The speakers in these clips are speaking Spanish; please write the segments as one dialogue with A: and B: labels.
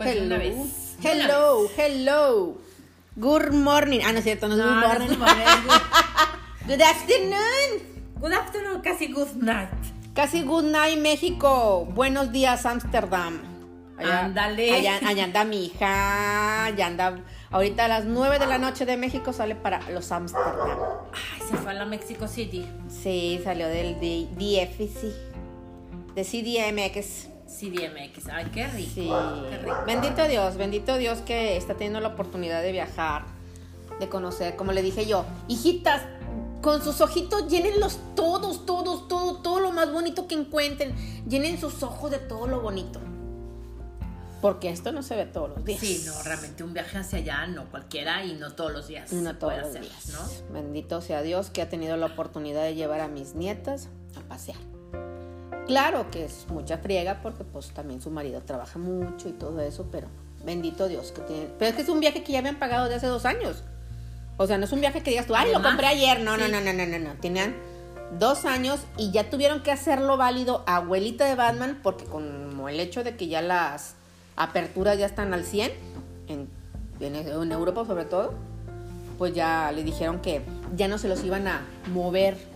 A: Pues
B: hello.
A: una vez. De una
B: Hello, hello. Good morning. Ah, no es cierto, no es
A: No,
B: good
A: no
B: morning.
A: es good
B: afternoon.
A: Good afternoon, casi good night.
B: Casi good night, México. Buenos días, Ámsterdam.
A: Ándale.
B: Allá, allá anda mi hija. Allá anda. Ahorita a las 9 de la noche de México sale para los Ámsterdam.
A: Ay, se fue a la Mexico City.
B: Sí, salió del DFC. De CDMX.
A: CDMX. Ay, qué rico.
B: Sí.
A: Qué rico.
B: Bendito Dios, bendito Dios que está teniendo la oportunidad de viajar, de conocer, como le dije yo, hijitas, con sus ojitos llénenlos todos, todos, todo, todo lo más bonito que encuentren. Llenen sus ojos de todo lo bonito. Porque esto no se ve todos los días.
A: Sí, no, realmente un viaje hacia allá, no cualquiera y no todos los días.
B: No todos los días.
A: ¿no?
B: Bendito sea Dios que ha tenido la oportunidad de llevar a mis nietas a pasear. Claro que es mucha friega porque pues también su marido trabaja mucho y todo eso, pero bendito Dios que tiene. Pero es que es un viaje que ya habían pagado de hace dos años. O sea, no es un viaje que digas tú, ay, lo compré ayer. No, no,
A: sí.
B: no, no, no, no, no. Tenían dos años y ya tuvieron que hacerlo válido abuelita de Batman porque como el hecho de que ya las aperturas ya están al 100, en, en, en Europa sobre todo, pues ya le dijeron que ya no se los iban a mover.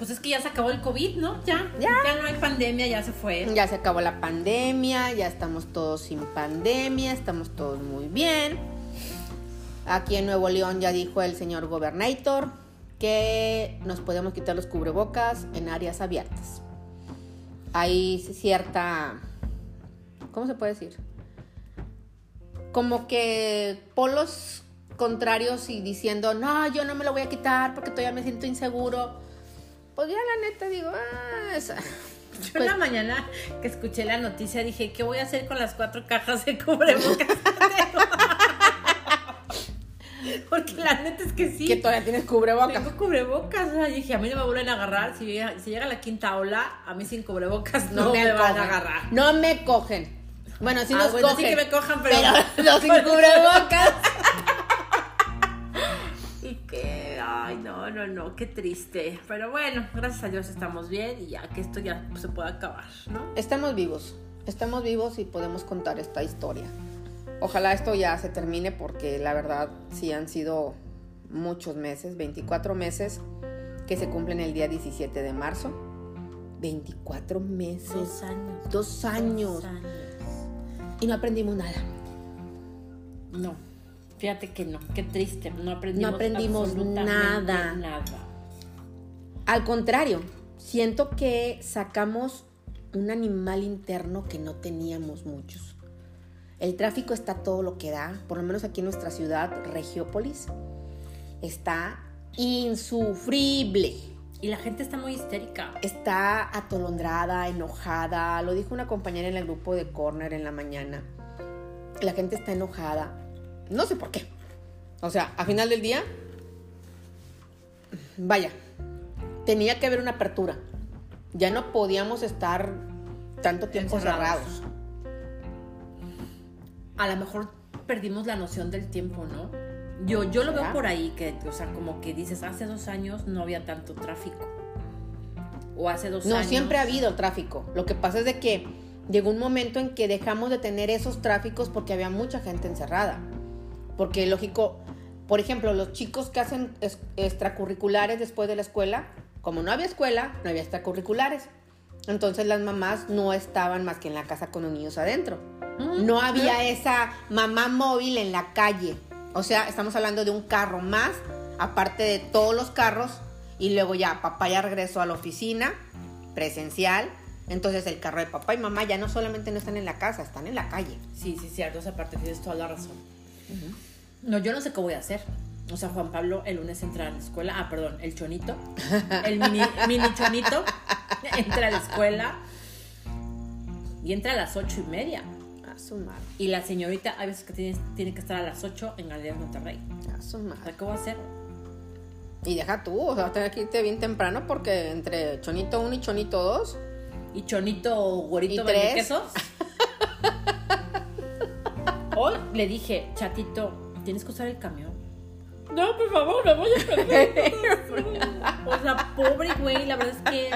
A: Pues es que ya se acabó el COVID, ¿no? Ya.
B: Ya.
A: no hay pandemia, ya se fue.
B: Ya se acabó la pandemia, ya estamos todos sin pandemia, estamos todos muy bien. Aquí en Nuevo León ya dijo el señor gobernator que nos podemos quitar los cubrebocas en áreas abiertas. Hay cierta, ¿cómo se puede decir? Como que polos contrarios y diciendo, no, yo no me lo voy a quitar porque todavía me siento inseguro. Pues la neta digo, ah, esa-
A: Yo
B: Pues-
A: en la mañana que escuché la noticia dije, ¿qué voy a hacer con las cuatro cajas de cubrebocas? que tengo?" Porque la neta es que sí.
B: que todavía tienes cubrebocas.
A: Tengo cubrebocas, o sea, dije, a mí no me vuelven a agarrar. Si llega, si llega la quinta ola, a mí sin cubrebocas no, me, van
B: cogen.
A: a agarrar.
B: No me cogen. Bueno, sí
A: Ah,
B: nos
A: bueno, sí
B: cogen.
A: que me cojan, pero-
B: pero no sin cubrebocas.
A: No, no, no, qué triste. Pero bueno, gracias a Dios estamos bien y ya que esto ya se puede acabar, ¿no?
B: Estamos vivos. Estamos vivos y podemos contar esta historia. Ojalá esto ya se termine porque la verdad sí han sido muchos meses, 24 meses que se cumplen el día 17 de marzo. 24 meses.
A: Dos años.
B: Dos años.
A: Dos años.
B: Y no aprendimos nada.
A: No, fíjate que no, qué triste. No aprendimos,
B: No aprendimos nada.
A: nada.
B: Al contrario, siento que sacamos un animal interno que no teníamos muchos. El tráfico está todo lo que da, por lo menos aquí en nuestra ciudad, Regiópolis, está insufrible.
A: Y la gente está muy histérica.
B: Está atolondrada, enojada. Lo dijo una compañera en el grupo de Corner en la mañana. La gente está enojada. No sé por qué. O sea, a final del día, vaya, tenía que haber una apertura. Ya no podíamos estar tanto tiempo
A: Encerrados.
B: cerrados.
A: A lo mejor perdimos la noción del tiempo, ¿no? Yo, yo lo veo por ahí, que, o sea, como que dices, hace dos años no había tanto tráfico. O hace dos
B: No,
A: años.
B: siempre ha habido tráfico. Lo que pasa es de que llegó un momento en que dejamos de tener esos tráficos porque había mucha gente encerrada. Porque lógico, por ejemplo, los chicos que hacen es- extracurriculares después de la escuela, como no había escuela, no había extracurriculares. Entonces las mamás no estaban más que en la casa con los niños adentro. No había esa mamá móvil en la calle. O sea, estamos hablando de un carro más, aparte de todos los carros. Y luego ya papá ya regresó a la oficina, presencial. Entonces el carro de papá y mamá ya no solamente no están en la casa, están en la calle.
A: Sí, sí, cierto, esa parte tienes toda la razón. No, yo no sé qué voy a hacer. O sea, Juan Pablo el lunes entra a la escuela. Ah, perdón, el chonito. El mini, mini chonito entra a la escuela. Y entra a las ocho y media.
B: A su madre,
A: Y la señorita, hay veces que tiene, tiene que estar a las 8 en Galerías Monterrey.
B: a su
A: O
B: madre.
A: sea, ¿qué voy a hacer?
B: Y deja tú, o sea, vas a tener que irte bien temprano porque entre Chonito 1 y Chonito 2,
A: ¿Y chonito, güerito,
B: ¿Y tres?
A: quesos? Hoy le dije, chatito, tienes que usar el camión. No, por favor, me voy a perder. o sea, pobre güey, la verdad es que.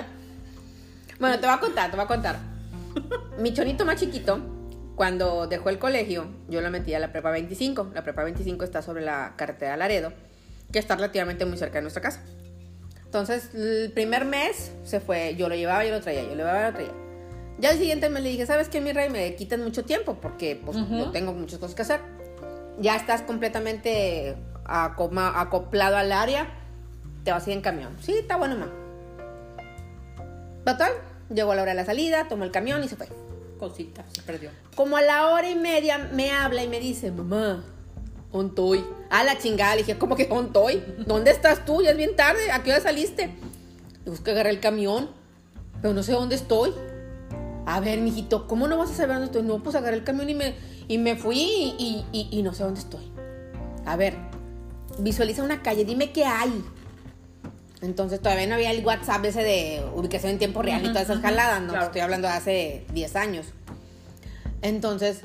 B: Bueno, te voy a contar, te voy a contar. Mi chonito más chiquito cuando dejó el colegio, yo la metí a la prepa 25. La prepa 25 está sobre la carretera Laredo, que está relativamente muy cerca de nuestra casa. Entonces, el primer mes se fue, yo lo llevaba, yo lo traía, yo lo llevaba, yo lo traía. Ya el siguiente me le dije, ¿sabes qué, mi rey? Me quitan mucho tiempo porque pues,
A: Ujú.
B: yo tengo muchas cosas que hacer. Ya estás completamente acoma- acoplado al área, te vas a ir en camión. Sí, está bueno, mamá. Total, llegó la hora de la salida, tomó el camión y se fue.
A: Cosita, se perdió.
B: Como a la hora y media me habla y me dice, mamá, ¿dónde estoy? A la chingada, le dije, ¿cómo que estoy? ¿Dónde estás tú? Ya es bien tarde, ¿a qué hora saliste? Es que agarré el camión, pero no sé dónde estoy. A ver, mijito, ¿cómo no vas a saber dónde estoy? No, pues agarré el camión y me, y me fui y, y- y- y no sé dónde estoy. A ver, visualiza una calle, dime qué hay. Entonces todavía no había el WhatsApp ese de ubicación en tiempo real y todas esas jaladas, ¿no?
A: Claro.
B: Estoy hablando de hace 10 años. Entonces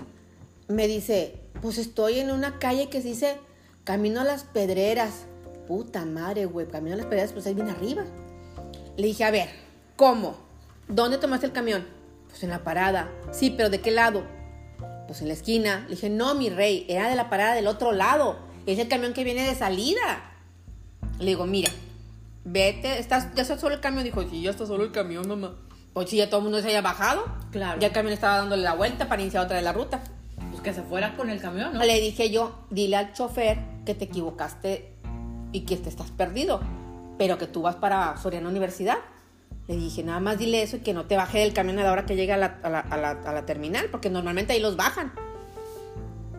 B: me dice, pues estoy en una calle que se dice Camino a las Pedreras. Puta madre, güey, Camino a las Pedreras, pues ahí viene arriba. Le dije, a ver, ¿cómo? ¿Dónde tomaste el camión? Pues en la parada. Sí, pero ¿de qué lado? Pues en la esquina. Le dije, no, mi rey, era de la parada del otro lado. Es el camión que viene de salida. Le digo, mira, vete, estás, ya está solo el camión. Dijo, sí, ya está solo el camión, mamá. Pues sí, ya todo el mundo se haya bajado.
A: Claro.
B: Ya el camión estaba dándole la vuelta para iniciar otra de la ruta.
A: Pues que se fuera con el camión, ¿no?
B: Le dije yo, dile al chofer que te equivocaste y que te estás perdido, pero que tú vas para Soriana Universidad. Le dije, nada más dile eso y que no te baje del camión a la hora que llegue a la, a la- a la- a la terminal, porque normalmente ahí los bajan.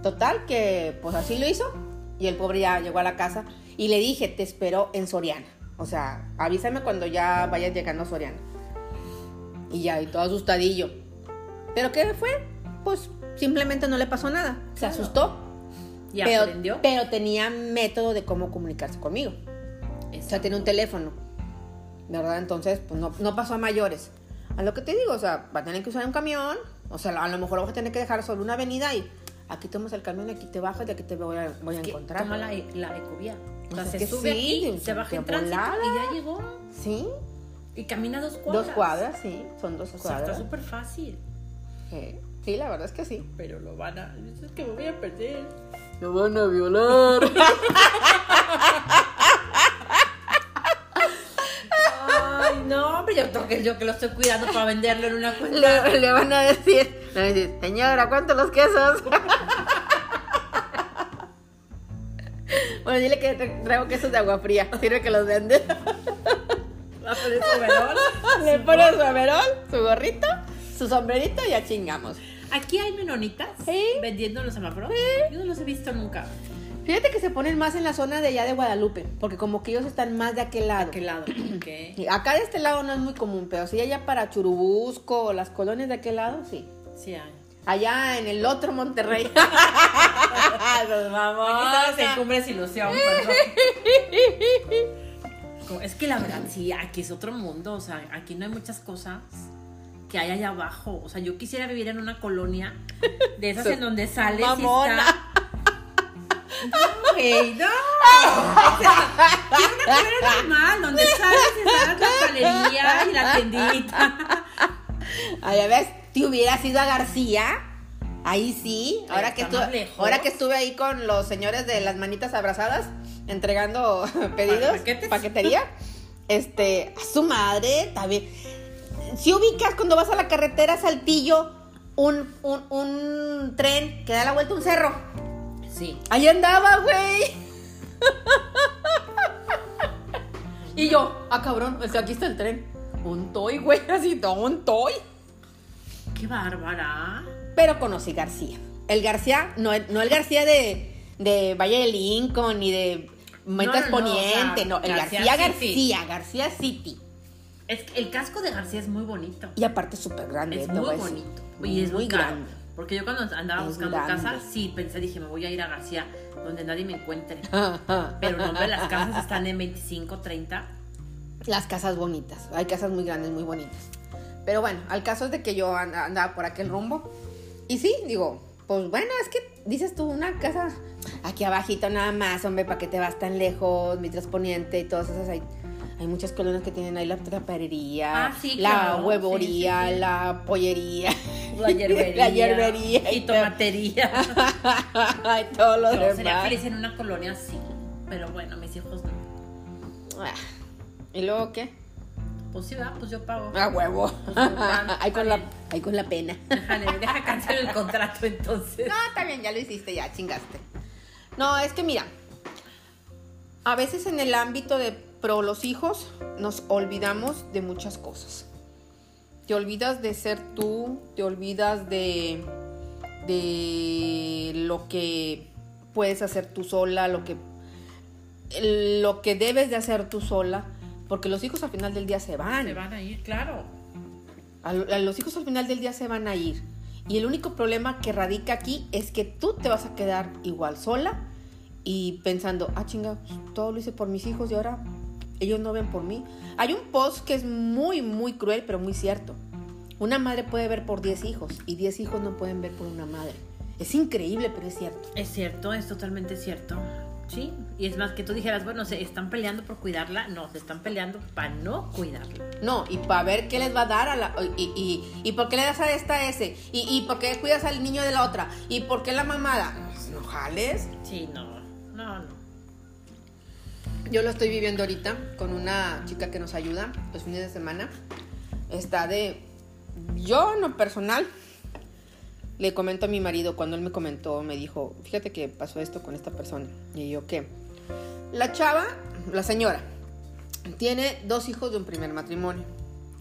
B: Total, que pues así lo hizo y el pobre ya llegó a la casa y le dije, te espero en Soriana. O sea, avísame cuando ya vayas llegando a Soriana. Y ya, y todo asustadillo. ¿Pero qué fue? Pues simplemente no le pasó nada. Se
A: Claro.
B: asustó.
A: Y
B: pero,
A: aprendió.
B: pero tenía método de cómo comunicarse conmigo. O sea, tenía un teléfono. ¿Verdad? Entonces, pues no, no pasó a mayores. A lo que te digo, o sea, va a tener que usar un camión. O sea, a lo mejor vas a tener que dejar solo una avenida y aquí tomas el camión, aquí te bajas y aquí te voy a, voy a encontrar.
A: Toma la, la ecovía. O sea, se sube
B: sí,
A: aquí, se baja en tránsito y ya llegó.
B: Sí,
A: Y camina dos cuadras.
B: dos cuadras, sí, son dos
A: O sea,
B: cuadras.
A: está súper fácil.
B: Sí, sí, la verdad es que sí.
A: Pero lo van a. Es que me voy a perder.
B: Lo van a violar.
A: hombre, yo creo que yo que lo estoy cuidando para venderlo en una cuenta.
B: le, le van a decir, le van a decir, señora, ¿cuánto los quesos? bueno, dile que tra- traigo quesos de agua fría. Sirve que los vende.
A: Va a poner su overol.
B: Le pone su averol, su gorrito, su sombrerito y ya chingamos.
A: Aquí hay menonitas
B: Sí.
A: vendiendo los semáforos. Yo no los he visto nunca.
B: Fíjate que se ponen más en la zona de allá de Guadalupe, porque como que ellos están más de aquel lado.
A: ¿A qué lado? Ok.
B: Y Acá de este lado no es muy común, pero sí allá para Churubusco o las colonias de aquel lado, sí.
A: Sí hay.
B: Allá en el otro Monterrey.
A: Aquí estamos en Cumbres Ilusión, perdón. Es que la verdad, sí, aquí es otro mundo. O sea, aquí no hay muchas cosas que hay allá abajo. O sea, yo quisiera vivir en una colonia de esas en donde sales
B: Mamona.
A: y está. No, güey, no. O sea, quiero una colonia normal, donde sales y está la palería y la tiendita.
B: Ah, ya ves, te hubieras ido a García. Ahí sí, ahora que, estuve, ahora que estuve ahí con los señores de las manitas abrazadas, entregando pedidos,
A: ¿Paquetes?
B: paquetería, este, a su madre, también. Si ubicas cuando vas a la carretera Saltillo, un, un, un tren que da la vuelta a un cerro.
A: Sí.
B: Ahí andaba, güey. y yo, ah, cabrón, o sea, aquí está el tren. Un toy, güey, así, todo un toy.
A: Qué bárbara.
B: Pero conocí García. El García, no, el- no el García de, de Valle de Lincoln ni de Metas
A: No, no, no,
B: Poniente,
A: o sea,
B: no, el
A: García
B: García
A: City.
B: García, García City.
A: Es que el casco de García es muy bonito.
B: Y aparte súper grande.
A: Es muy bonito. Y es muy,
B: grande.
A: Porque yo cuando andaba
B: Es
A: buscando
B: grande.
A: casa, sí pensé, dije, me voy a ir a García, donde nadie me encuentre. Pero no, hombre, las casas están en 25, 30.
B: Las casas bonitas. Hay casas muy grandes, muy bonitas. Pero bueno, al caso es de que yo and- andaba por aquel rumbo. Y sí, digo, pues bueno, es que dices tú, una casa aquí abajito nada más, hombre, ¿para qué te vas tan lejos? Mitras Poniente y todas esas. Hay, hay muchas colonias que tienen ahí la traperería,
A: Ah, sí,
B: la
A: claro.
B: huevoría,
A: Sí, sí, sí.
B: la pollería.
A: La hierbería.
B: La hierbería.
A: Y tomatería.
B: y todo lo
A: Yo
B: demás.
A: sería feliz en una colonia así. Pero bueno, mis hijos no.
B: Ah, ¿Y luego qué?
A: Pues sí, va, pues yo pago.
B: A huevo.
A: Pues,
B: ahí, con la, ahí con la pena.
A: Déjale, deja cancelar el contrato entonces.
B: No, está bien, ya lo hiciste, ya chingaste. No, es que mira, a veces en el ámbito de pro los hijos nos olvidamos de muchas cosas. Te olvidas de ser tú, te olvidas de, de lo que puedes hacer tú sola, lo que, lo que debes de hacer tú sola, porque los hijos al final del día se van.
A: Se van a ir, claro.
B: A, a los hijos al final del día se van a ir. Y el único problema que radica aquí es que tú te vas a quedar igual sola y pensando, ah, chinga, pues, todo lo hice por mis hijos y ahora ellos no ven por mí. Hay un post que es muy, muy cruel, pero muy cierto. Una madre puede ver por 10 hijos y 10 hijos no pueden ver por una madre. Es increíble, pero es cierto.
A: Es cierto, es totalmente cierto. Sí, y es más que tú dijeras, bueno, se están peleando por cuidarla. No, se están peleando para no cuidarla.
B: No, y para ver qué les va a dar a la... Y, y, y por qué le das a esta a ese. Y, y por qué cuidas al niño de la otra. Y por qué la mamada. No jales.
A: Sí, no.
B: Yo lo estoy viviendo ahorita con una chica que nos ayuda los fines de semana. Está de... Yo en lo personal le comento a mi marido cuando él me comentó, me dijo, fíjate que pasó esto con esta persona. Y yo, ¿qué? La chava, la señora, tiene dos hijos de un primer matrimonio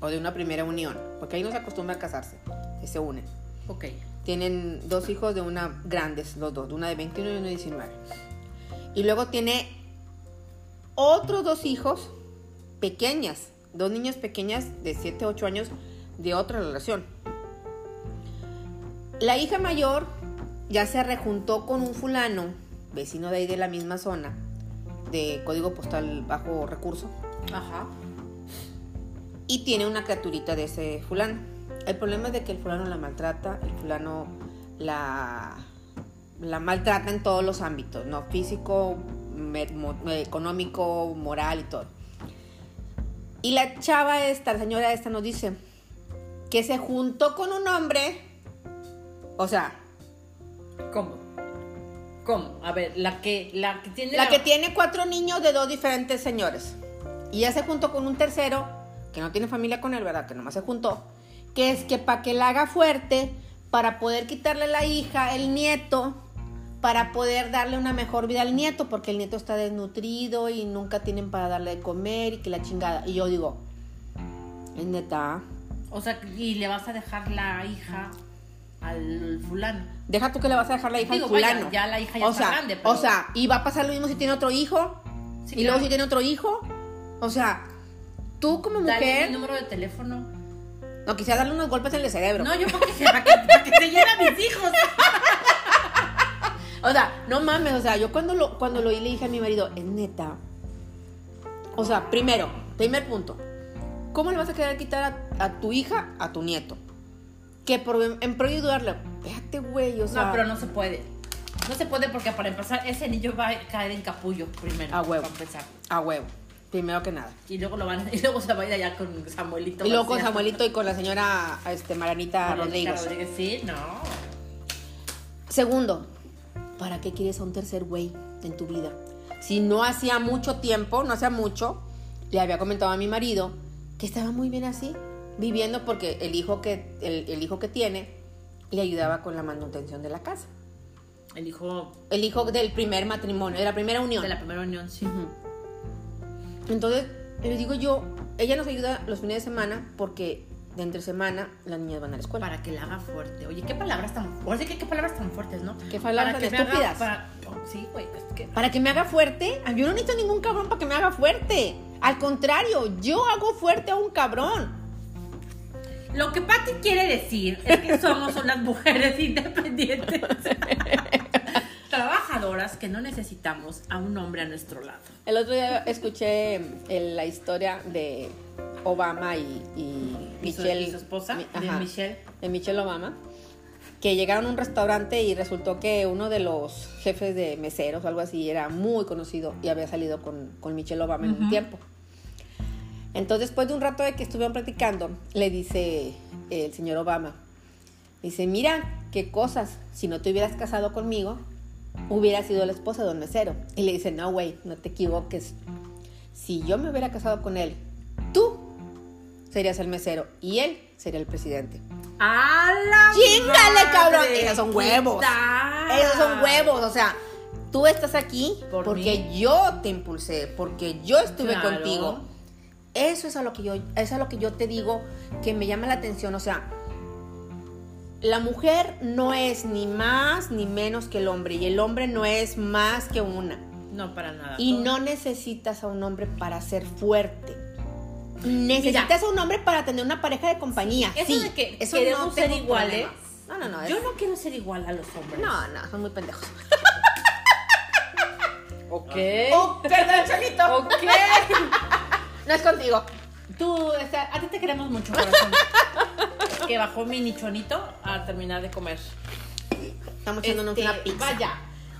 B: o de una primera unión, porque ahí no se acostumbra a casarse, que se unen.
A: Ok.
B: Tienen dos hijos de una grandes, los dos, de una de 21 y una de 19. Y luego tiene otros dos hijos pequeñas, dos niñas pequeñas de 7, 8 años de otra relación. La hija mayor ya se rejuntó con un fulano, vecino de ahí de la misma zona, de código postal bajo recurso,
A: Ajá.
B: y tiene una criaturita de ese fulano. El problema es de que el fulano la maltrata, el fulano la, la maltrata en todos los ámbitos, ¿no? Físico, económico, moral y todo. Y la chava esta, la señora esta nos dice que se juntó con un hombre, o sea,
A: ¿Cómo? ¿Cómo? A ver, la que, la que tiene
B: la que tiene cuatro niños de dos diferentes señores. Y ya se juntó con un tercero, que no tiene familia con él, ¿verdad? Que nomás se juntó. Que es que para que la haga fuerte, para poder quitarle la hija, el nieto, para poder darle una mejor vida al nieto, porque el nieto está desnutrido y nunca tienen para darle de comer y que la chingada. Y yo digo, es neta.
A: O sea, y le vas a dejar la hija al fulano.
B: Deja tú que le vas a dejar la hija
A: Digo,
B: al fulano.
A: vaya, ya la hija ya
B: o
A: está
B: sea,
A: grande, pero-
B: O sea, y va a pasar lo mismo si tiene otro hijo.
A: Sí,
B: y luego si tiene otro hijo. O sea, tú como
A: Dale
B: mujer.
A: mi número de teléfono.
B: No quisiera darle unos golpes en el cerebro.
A: No, yo porque para que, para que se lleven a mis hijos.
B: O sea, no mames, o sea, yo cuando lo, cuando lo oí le dije a mi marido, es neta. O sea, primero, primer punto. ¿Cómo le vas a querer quitar a, a tu hija a tu nieto? Que por, en pro ayudarle, espérate, güey, o sea.
A: No, pero no se puede. No se puede porque para empezar ese niño va a caer en capullo primero.
B: A huevo.
A: Para empezar.
B: A huevo, primero que nada.
A: Y luego lo van y luego se va a ir allá con Samuelito.
B: Y luego con. Samuelito y con la señora este, Maranita Rodríguez.
A: Rodríguez. Sí, no.
B: Segundo, ¿para qué quieres a un tercer güey en tu vida? Si no hacía mucho tiempo, no hacía mucho, le había comentado a mi marido que estaba muy bien así, viviendo porque el hijo que, el, el hijo que tiene le ayudaba con la manutención de la casa.
A: El hijo
B: El hijo del primer matrimonio, de la primera unión.
A: de la primera unión, sí.
B: Entonces, le digo yo, ella nos ayuda los fines de semana porque de entre semana las niñas van a la escuela.
A: Para que la haga fuerte. Oye, qué palabras tan fuertes. ¿Qué, qué palabras tan fuertes, ¿no?
B: Qué palabras
A: Para
B: tan
A: que me haga-
B: estúpidas.
A: para- oh, sí, güey. Es que...
B: Para que me haga fuerte, yo no necesito ningún cabrón para que me haga fuerte. Al contrario, yo hago fuerte a un cabrón.
A: Lo que Patti quiere decir es que somos unas mujeres independientes. Trabajadoras que no necesitamos a un hombre a nuestro lado.
B: El otro día escuché eh, la historia de Obama y, y
A: ¿Y su-
B: Michelle.
A: y su esposa?
B: Mi-
A: De
B: ajá,
A: Michelle.
B: de Michelle Obama. Que llegaron a un restaurante y resultó que uno de los jefes de meseros o algo así era muy conocido y había salido con, con Michelle Obama en un tiempo. Entonces, después de un rato de que estuvieron platicando, le dice el señor Obama, Dice, mira, qué cosas. Si no te hubieras casado conmigo, hubiera sido la esposa de un mesero. Y le dice, no, güey, no te equivoques. Si yo me hubiera casado con él, tú serías el mesero y él sería el presidente.
A: ¡A la
B: ¡Chíngale,
A: madre!
B: cabrón! Esos son
A: ¿Qué
B: huevos. Esos son huevos, o sea, tú estás aquí
A: Por
B: porque
A: mí.
B: yo te impulsé, porque yo estuve
A: Claro.
B: contigo. Eso es a lo que yo, eso es a lo que yo te digo que me llama la atención, o sea, la mujer no es ni más ni menos que el hombre y el hombre no es más que una.
A: No, para nada.
B: Y
A: Todo-
B: no necesitas a un hombre para ser fuerte. Necesitas a un hombre para tener una pareja de compañía.
A: Eso
B: sí,
A: de que
B: eso
A: queremos
B: no
A: ser iguales.
B: No, no, no.
A: Yo no quiero ser igual a los hombres.
B: no, no, son muy pendejos.
A: Ok.
B: Oh, perdón, Cholito.
A: Ok.
B: No es contigo.
A: Tú, o sea, a ti te queremos mucho, corazón. que bajó mi nichonito a terminar de comer.
B: Estamos echándonos
A: Este,
B: una pizza.
A: Vaya.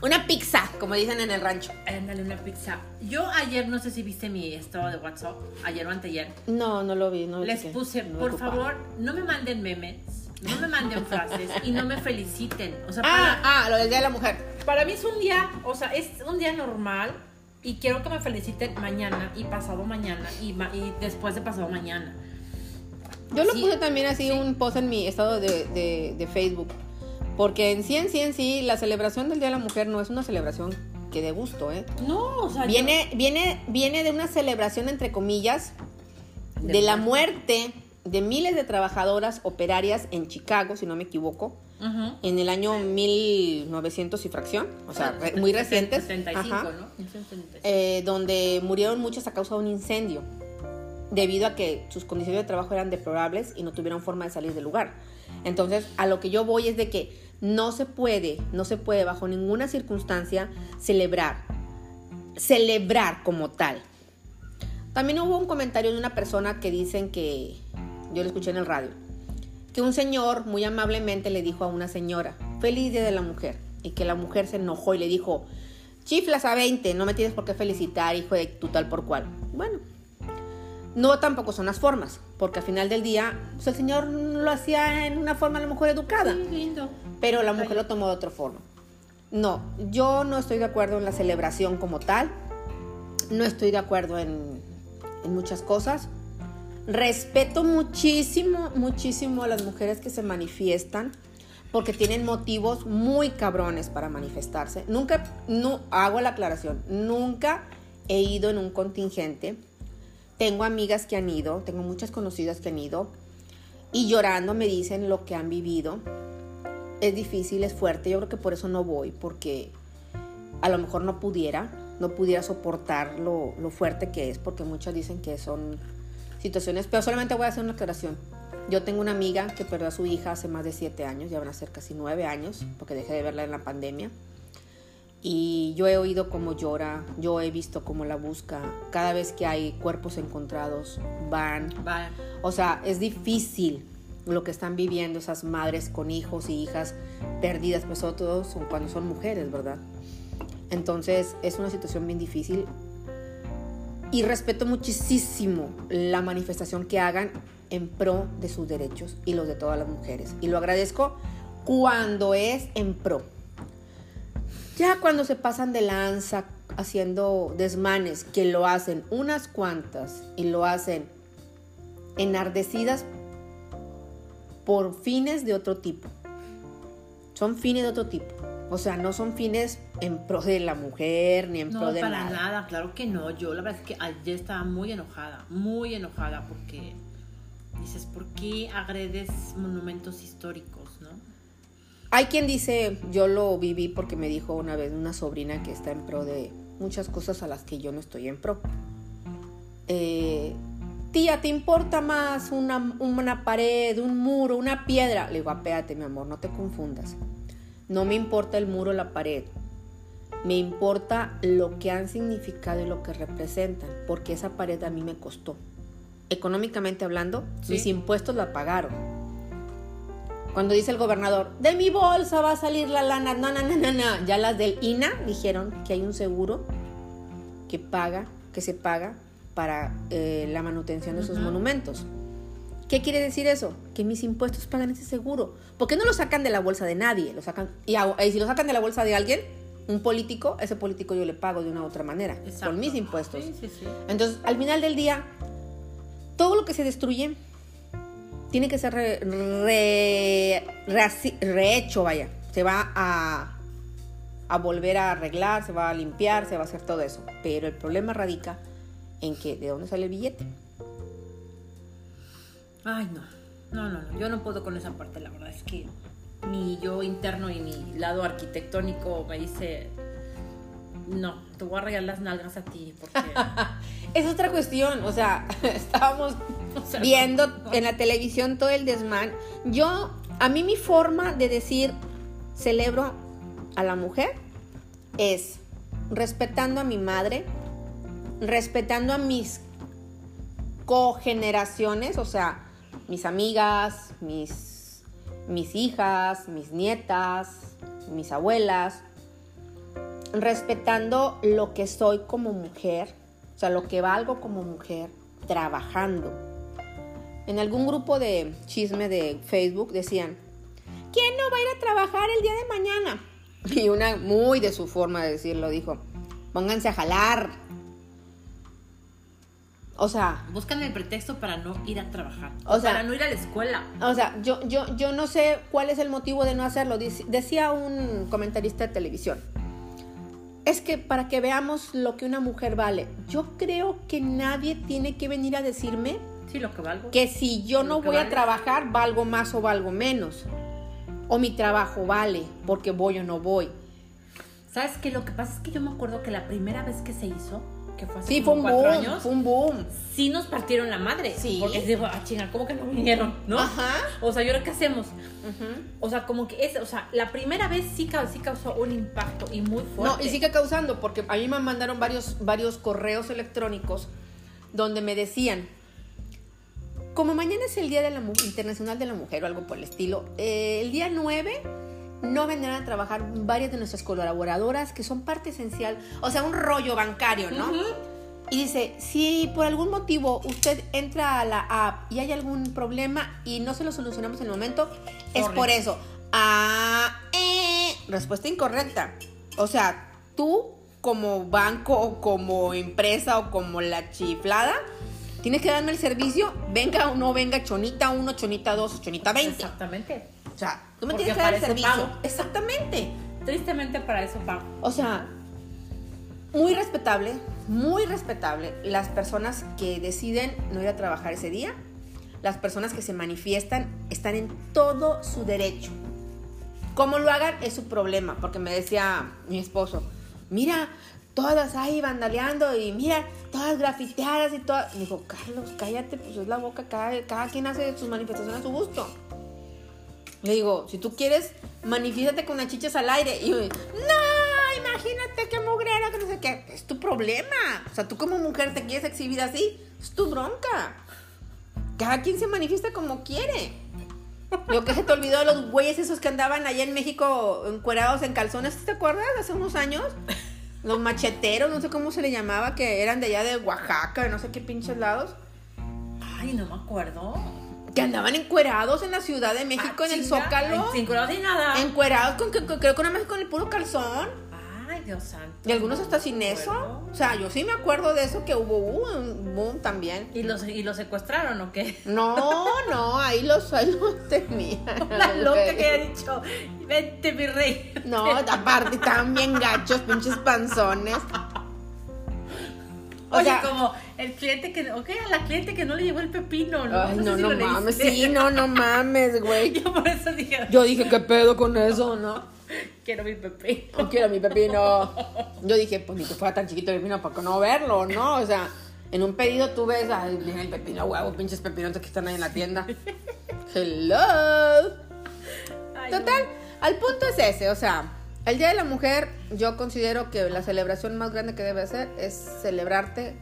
B: Una pizza, como dicen en el rancho.
A: Ándale, una pizza. Yo ayer, no sé si viste mi estado de WhatsApp, ayer o anteayer,
B: No, no lo vi. No lo
A: les
B: chequé.
A: puse,
B: No
A: por favor, no me manden memes, no me manden frases y no me feliciten. O sea,
B: Ah,
A: para,
B: ah, lo del Día de la Mujer.
A: para mí es un día, o sea, es un día normal y quiero que me feliciten mañana y pasado mañana y, ma- y después de pasado mañana.
B: Yo lo
A: Sí.
B: puse también así un post en mi estado de, de- de Facebook. Porque en sí, en sí, en sí, la celebración del Día de la Mujer no es una celebración que de gusto, ¿eh?
A: No, o sea, yo-
B: Viene, viene, viene de una celebración, entre comillas,
A: De
B: de la muerte de miles de trabajadoras operarias en Chicago, si no me equivoco, en el año 1900 y fracción, o sea, muy recientes.
A: 75,
B: Ajá.
A: ¿no? 75.
B: eh, donde murieron muchas a causa de un incendio, debido a que sus condiciones de trabajo eran deplorables y no tuvieron forma de salir del lugar. Entonces, a lo que yo voy es de que no se puede, no se puede bajo ninguna circunstancia celebrar, celebrar como tal. También hubo un comentario de una persona que dicen que, yo lo escuché en el radio, que un señor muy amablemente le dijo a una señora, feliz día de la mujer, y que la mujer se enojó y le dijo, chiflas a 20, no me tienes por qué felicitar, hijo de tu tal por cual. Bueno, no tampoco son las formas, porque al final del día, pues el señor lo hacía en una forma a lo mejor educada,
A: Sí, lindo.
B: Pero la mujer lo tomó de otra forma. No, yo no estoy de acuerdo en la celebración como tal, no estoy de acuerdo en, en muchas cosas. Respeto muchísimo, muchísimo a las mujeres que se manifiestan porque tienen motivos muy cabrones para manifestarse. Nunca, no, hago la aclaración, nunca he ido en un contingente. Tengo amigas que han ido, tengo muchas conocidas que han ido y llorando me dicen lo que han vivido. Es difícil, es fuerte, yo creo que por eso no voy, porque a lo mejor no pudiera, no pudiera soportar lo, lo fuerte que es, porque muchas dicen que son situaciones, pero solamente voy a hacer una aclaración. Yo tengo una amiga que perdió a su hija hace más de siete años, ya van a ser casi nueve años, porque dejé de verla en la pandemia. Y yo he oído cómo llora, yo he visto cómo la busca. Cada vez que hay cuerpos encontrados, van.
A: Vaya.
B: O sea, es difícil lo que están viviendo esas madres con hijos y hijas perdidas, pues son cuando son mujeres, ¿verdad? Entonces es una situación bien difícil y respeto muchísimo la manifestación que hagan en pro de sus derechos y los de todas las mujeres. Y lo agradezco cuando es en pro. Ya cuando se pasan de lanza haciendo desmanes, que lo hacen unas cuantas y lo hacen enardecidas por fines de otro tipo. Son fines de otro tipo. O sea, no son fines en pro de la mujer ni en
A: No,
B: pro de
A: para
B: nada.
A: nada, claro que no. Yo la verdad es que ayer estaba muy enojada, muy enojada porque dices, ¿por qué agredes monumentos históricos, no?
B: Hay quien dice, yo lo viví porque me dijo una vez una sobrina que está en pro de muchas cosas a las que yo no estoy en pro. Eh, Tía, ¿te importa más una, una pared, un muro, una piedra? Le digo, apéate, mi amor, no te confundas. No me importa el muro o la pared. Me importa lo que han significado y lo que representan, porque esa pared a mí me costó. Económicamente hablando,
A: Sí.
B: mis impuestos la pagaron. Cuando dice el gobernador, de mi bolsa va a salir la lana, no, no, no, no, no. Ya las del INA dijeron que hay un seguro que paga, que se paga para eh, la manutención de esos
A: Ujú.
B: monumentos. ¿Qué quiere decir eso? Que mis impuestos pagan ese seguro. ¿Por qué no lo sacan de la bolsa de nadie? Lo sacan, y, y si lo sacan de la bolsa de alguien, un político, ese político yo le pago de una u otra manera,
A: Exacto.
B: con mis impuestos.
A: Sí, sí, sí.
B: Entonces, al final del día, todo lo que se destruye tiene que ser re- re- rehaci- rehecho, vaya. Se va a, a volver a arreglar, se va a limpiar, se va a hacer todo eso. Pero el problema radica en que, ¿de dónde sale el billete?
A: Ay, no. No, no, no. Yo no puedo con esa parte, la verdad. Es que mi yo interno y mi lado arquitectónico me dice. No, te voy a rayar las nalgas a ti. Porque.
B: Es otra cuestión, o sea, estábamos
A: o sea,
B: viendo en la televisión todo el desmán. Yo, a mí mi forma de decir celebro a la mujer es respetando a mi madre, respetando a mis cogeneraciones, o sea, mis amigas, mis, mis hijas, mis nietas, mis abuelas, respetando lo que soy como mujer, o sea, lo que valgo como mujer, trabajando. En algún grupo de chisme de Facebook decían, ¿quién no va a ir a trabajar el día de mañana? Y una muy de su forma de decirlo dijo, pónganse a jalar. O sea,
A: Buscan el pretexto para no ir a trabajar.
B: O sea-
A: para no ir a la escuela.
B: O sea, yo, yo, yo no sé cuál es el motivo de no hacerlo. Decía un comentarista de televisión. Es que para que veamos lo que una mujer vale, yo creo que nadie tiene que venir a decirme
A: Sí, lo que valgo.
B: que si yo
A: Lo
B: no voy a trabajar, valgo más o valgo menos. O mi trabajo vale porque voy o no voy.
A: ¿Sabes qué? Lo que pasa es que yo me acuerdo que la primera vez que se hizo, que fue hace
B: Sí, fue un
A: cuatro
B: boom,
A: años,
B: fue un boom.
A: sí nos partieron la madre.
B: Sí.
A: Porque digo, ah, chinga, ¿cómo que no vinieron? ¿No?
B: Ajá.
A: O sea, ¿y ahora qué hacemos?
B: Ujú.
A: O sea, como que es, o sea, la primera vez sí, ca- sí causó un impacto y muy fuerte.
B: No, y sigue causando, porque a mí me mandaron varios, varios correos electrónicos donde me decían, como mañana es el Día de la Mu- Internacional de la Mujer o algo por el estilo, eh, el día 9 no vendrán a trabajar varias de nuestras colaboradoras que son parte esencial, o sea, un rollo bancario, ¿no? Y dice, si por algún motivo usted entra a la app y hay algún problema y no se lo solucionamos en el momento, es por eso. Ah, eh. Respuesta incorrecta. O sea, tú como banco o como empresa o como la chiflada, tienes que darme el servicio, venga o no venga chonita 1, chonita 2, chonita 20.
A: Exactamente.
B: O sea, tú me
A: Porque
B: tienes que dar el servicio.
A: pago.
B: Exactamente.
A: Tristemente para eso pago.
B: O sea, muy respetable, muy respetable las personas que deciden no ir a trabajar ese día, las personas que se manifiestan están en todo su derecho. Cómo lo hagan es su problema, porque me decía mi esposo, mira, todas ahí vandaleando y mira, todas grafiteadas y todas. Me dijo, Carlos, cállate, pues es la boca, cada, cada quien hace sus manifestaciones a su gusto. Le digo, si tú quieres, manifiéstate con las chichas al aire. Y yo, no, imagínate qué mugrera, que no sé qué. Es tu problema. O sea, tú como mujer te quieres exhibir así, es tu bronca. Cada quien se manifiesta como quiere. Lo que se te olvidó de los güeyes esos que andaban allá en México encuerados en calzones, ¿te acuerdas? Hace unos años. Los macheteros, no sé cómo se le llamaba, que eran de allá de Oaxaca, no sé qué pinches lados.
A: Ay, no me acuerdo.
B: Que andaban encuerados en la Ciudad de México,
A: Ah,
B: en el
A: chinga.
B: Zócalo.
A: Color ni nada.
B: Encuerados con, que- creo que una vez con el puro calzón.
A: Ay, Dios santo.
B: Y algunos
A: no
B: hasta sin eso. O sea, yo sí me acuerdo de eso que hubo un boom también.
A: ¿Y los, ¿Y los secuestraron o qué?
B: No, no, ahí los, ahí los tenían.
A: La loca que había dicho, vente mi rey.
B: No, aparte estaban bien gachos, pinches panzones. O
A: Oye,
B: sea,
A: como el cliente que, ok, a la cliente que no le llegó el pepino, ¿no?
B: ay,
A: sé
B: no,
A: si
B: no mames, sí, no, no mames, güey.
A: Yo por eso dije,
B: Yo dije, ¿qué pedo con eso, no?
A: quiero mi pepino.
B: No quiero mi pepino. Yo dije, pues ni que fuera tan chiquito el pepino para no verlo, ¿no? O sea, en un pedido tú ves, ay, el pepino, huevo, pinches pepinotes que están ahí en la tienda. Hello.
A: Ay,
B: Total,
A: no.
B: al punto es ese, o sea, el Día de la Mujer, yo considero que la celebración más grande que debe hacer es celebrarte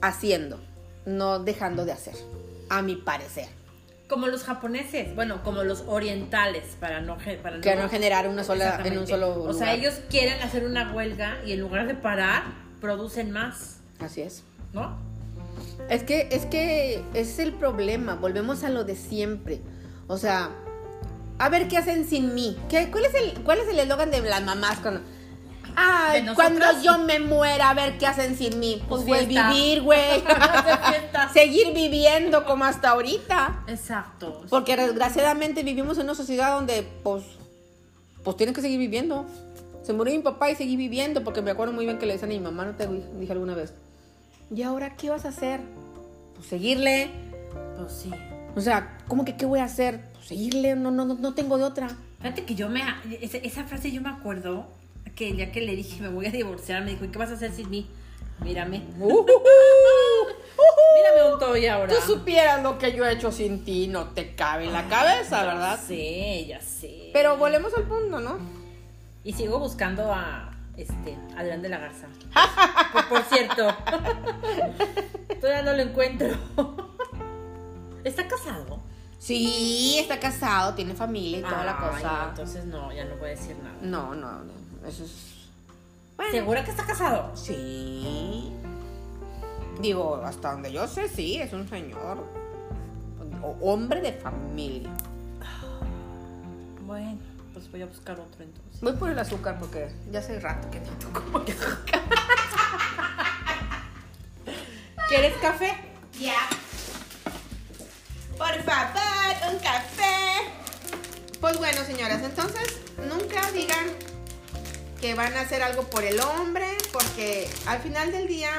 B: haciendo, no dejando de hacer, a mi parecer.
A: Como los japoneses, bueno, como los orientales, para no, para
B: Que no generar una sola, en un solo
A: O sea,
B: lugar.
A: ellos quieren hacer una huelga y en lugar de parar, producen más,
B: Así es.
A: ¿no?
B: Es que, es que ese es el problema. Volvemos a lo de siempre. O sea, a ver qué hacen sin mí. ¿Qué, cuál es el cuál es el eslogan de las mamás cuando Ay,
A: ¿De
B: cuando yo me muera, a ver qué hacen sin mí. Pues,
A: Pues
B: güey, vivir, güey. Seguir viviendo como hasta ahorita.
A: Exacto.
B: Porque desgraciadamente vivimos en una sociedad donde, pues, pues tienes que seguir viviendo. Se murió mi papá y seguí viviendo porque me acuerdo muy bien que le decían a mi mamá, no te dije alguna vez. ¿Y ahora qué vas a hacer? Pues seguirle.
A: Pues sí.
B: O sea, ¿cómo que qué voy a hacer? Seguirle, no, no, no, no tengo de otra.
A: Fíjate que yo me. Esa, esa frase yo me acuerdo que el día que le dije me voy a divorciar, me dijo, ¿y qué vas a hacer sin mí? Mírame.
B: Uh,
A: Mírame un todo y ahora.
B: Tú supieras lo que yo he hecho sin ti, no te cabe en la cabeza,
A: Ya
B: ¿verdad?
A: sé, ya sé.
B: Pero volvemos al punto, ¿no?
A: Y sigo buscando a este Adrián de la Garza. por, por cierto. Todavía no lo encuentro. ¿Está casado?
B: Sí, está casado, tiene familia y toda la
A: Ay,
B: cosa.
A: entonces no, ya no voy a decir nada.
B: No, no, no, eso es... Bueno,
A: ¿Segura que está casado?
B: Sí. Digo, hasta donde yo sé, sí, es un señor. o- hombre de familia.
A: Bueno, pues voy a buscar otro entonces.
B: Voy por el azúcar porque ya hace rato que no como azúcar. ¿Quieres café? Ya. Por favor, un café. Pues bueno, señoras, entonces nunca digan que van a hacer algo por el hombre, porque al final del día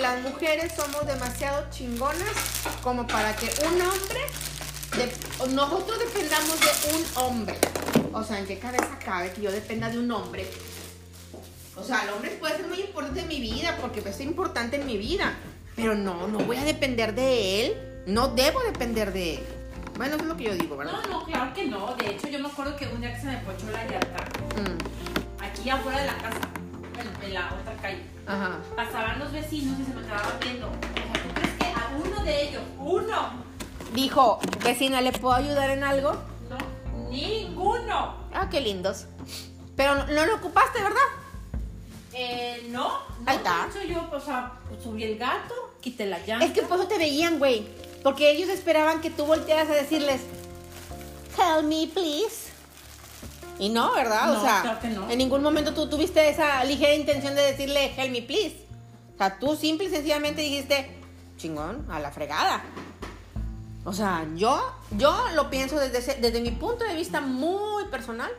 B: las mujeres somos demasiado chingonas como para que un hombre, nosotros dependamos de un hombre. O sea, ¿en qué cabeza cabe que yo dependa de un hombre? O sea, el hombre puede ser muy importante en mi vida porque es importante en mi vida. Pero no, no voy a depender de él. No debo depender de él. Bueno, eso es lo que yo digo, ¿verdad?
A: No, no, claro que no. De hecho, yo me acuerdo que un día que se me pochó la llanta,
B: Mm,
A: aquí afuera de la casa, en, en la otra calle,
B: Ajá.
A: pasaban los vecinos y se me quedaban viendo. O sea, ¿tú crees que a uno de ellos, uno,
B: Dijo, vecina, ¿le puedo ayudar en algo?
A: no, ninguno?
B: Ah, qué lindos. Pero no, no lo ocupaste, ¿verdad?
A: Eh, no, no,
B: Ahí está.
A: yo, o sea, subí el gato, quité la llanta.
B: Es que por eso te veían, güey. Porque ellos esperaban que tú voltearas a decirles, Help me, please. Y no, ¿verdad? o sea,
A: claro que no.
B: en ningún momento tú tuviste esa ligera intención de decirle, Help me, please. O sea, tú simple y sencillamente dijiste, chingón, a la fregada. O sea, yo, yo lo pienso desde, ese- desde mi punto de vista muy personal.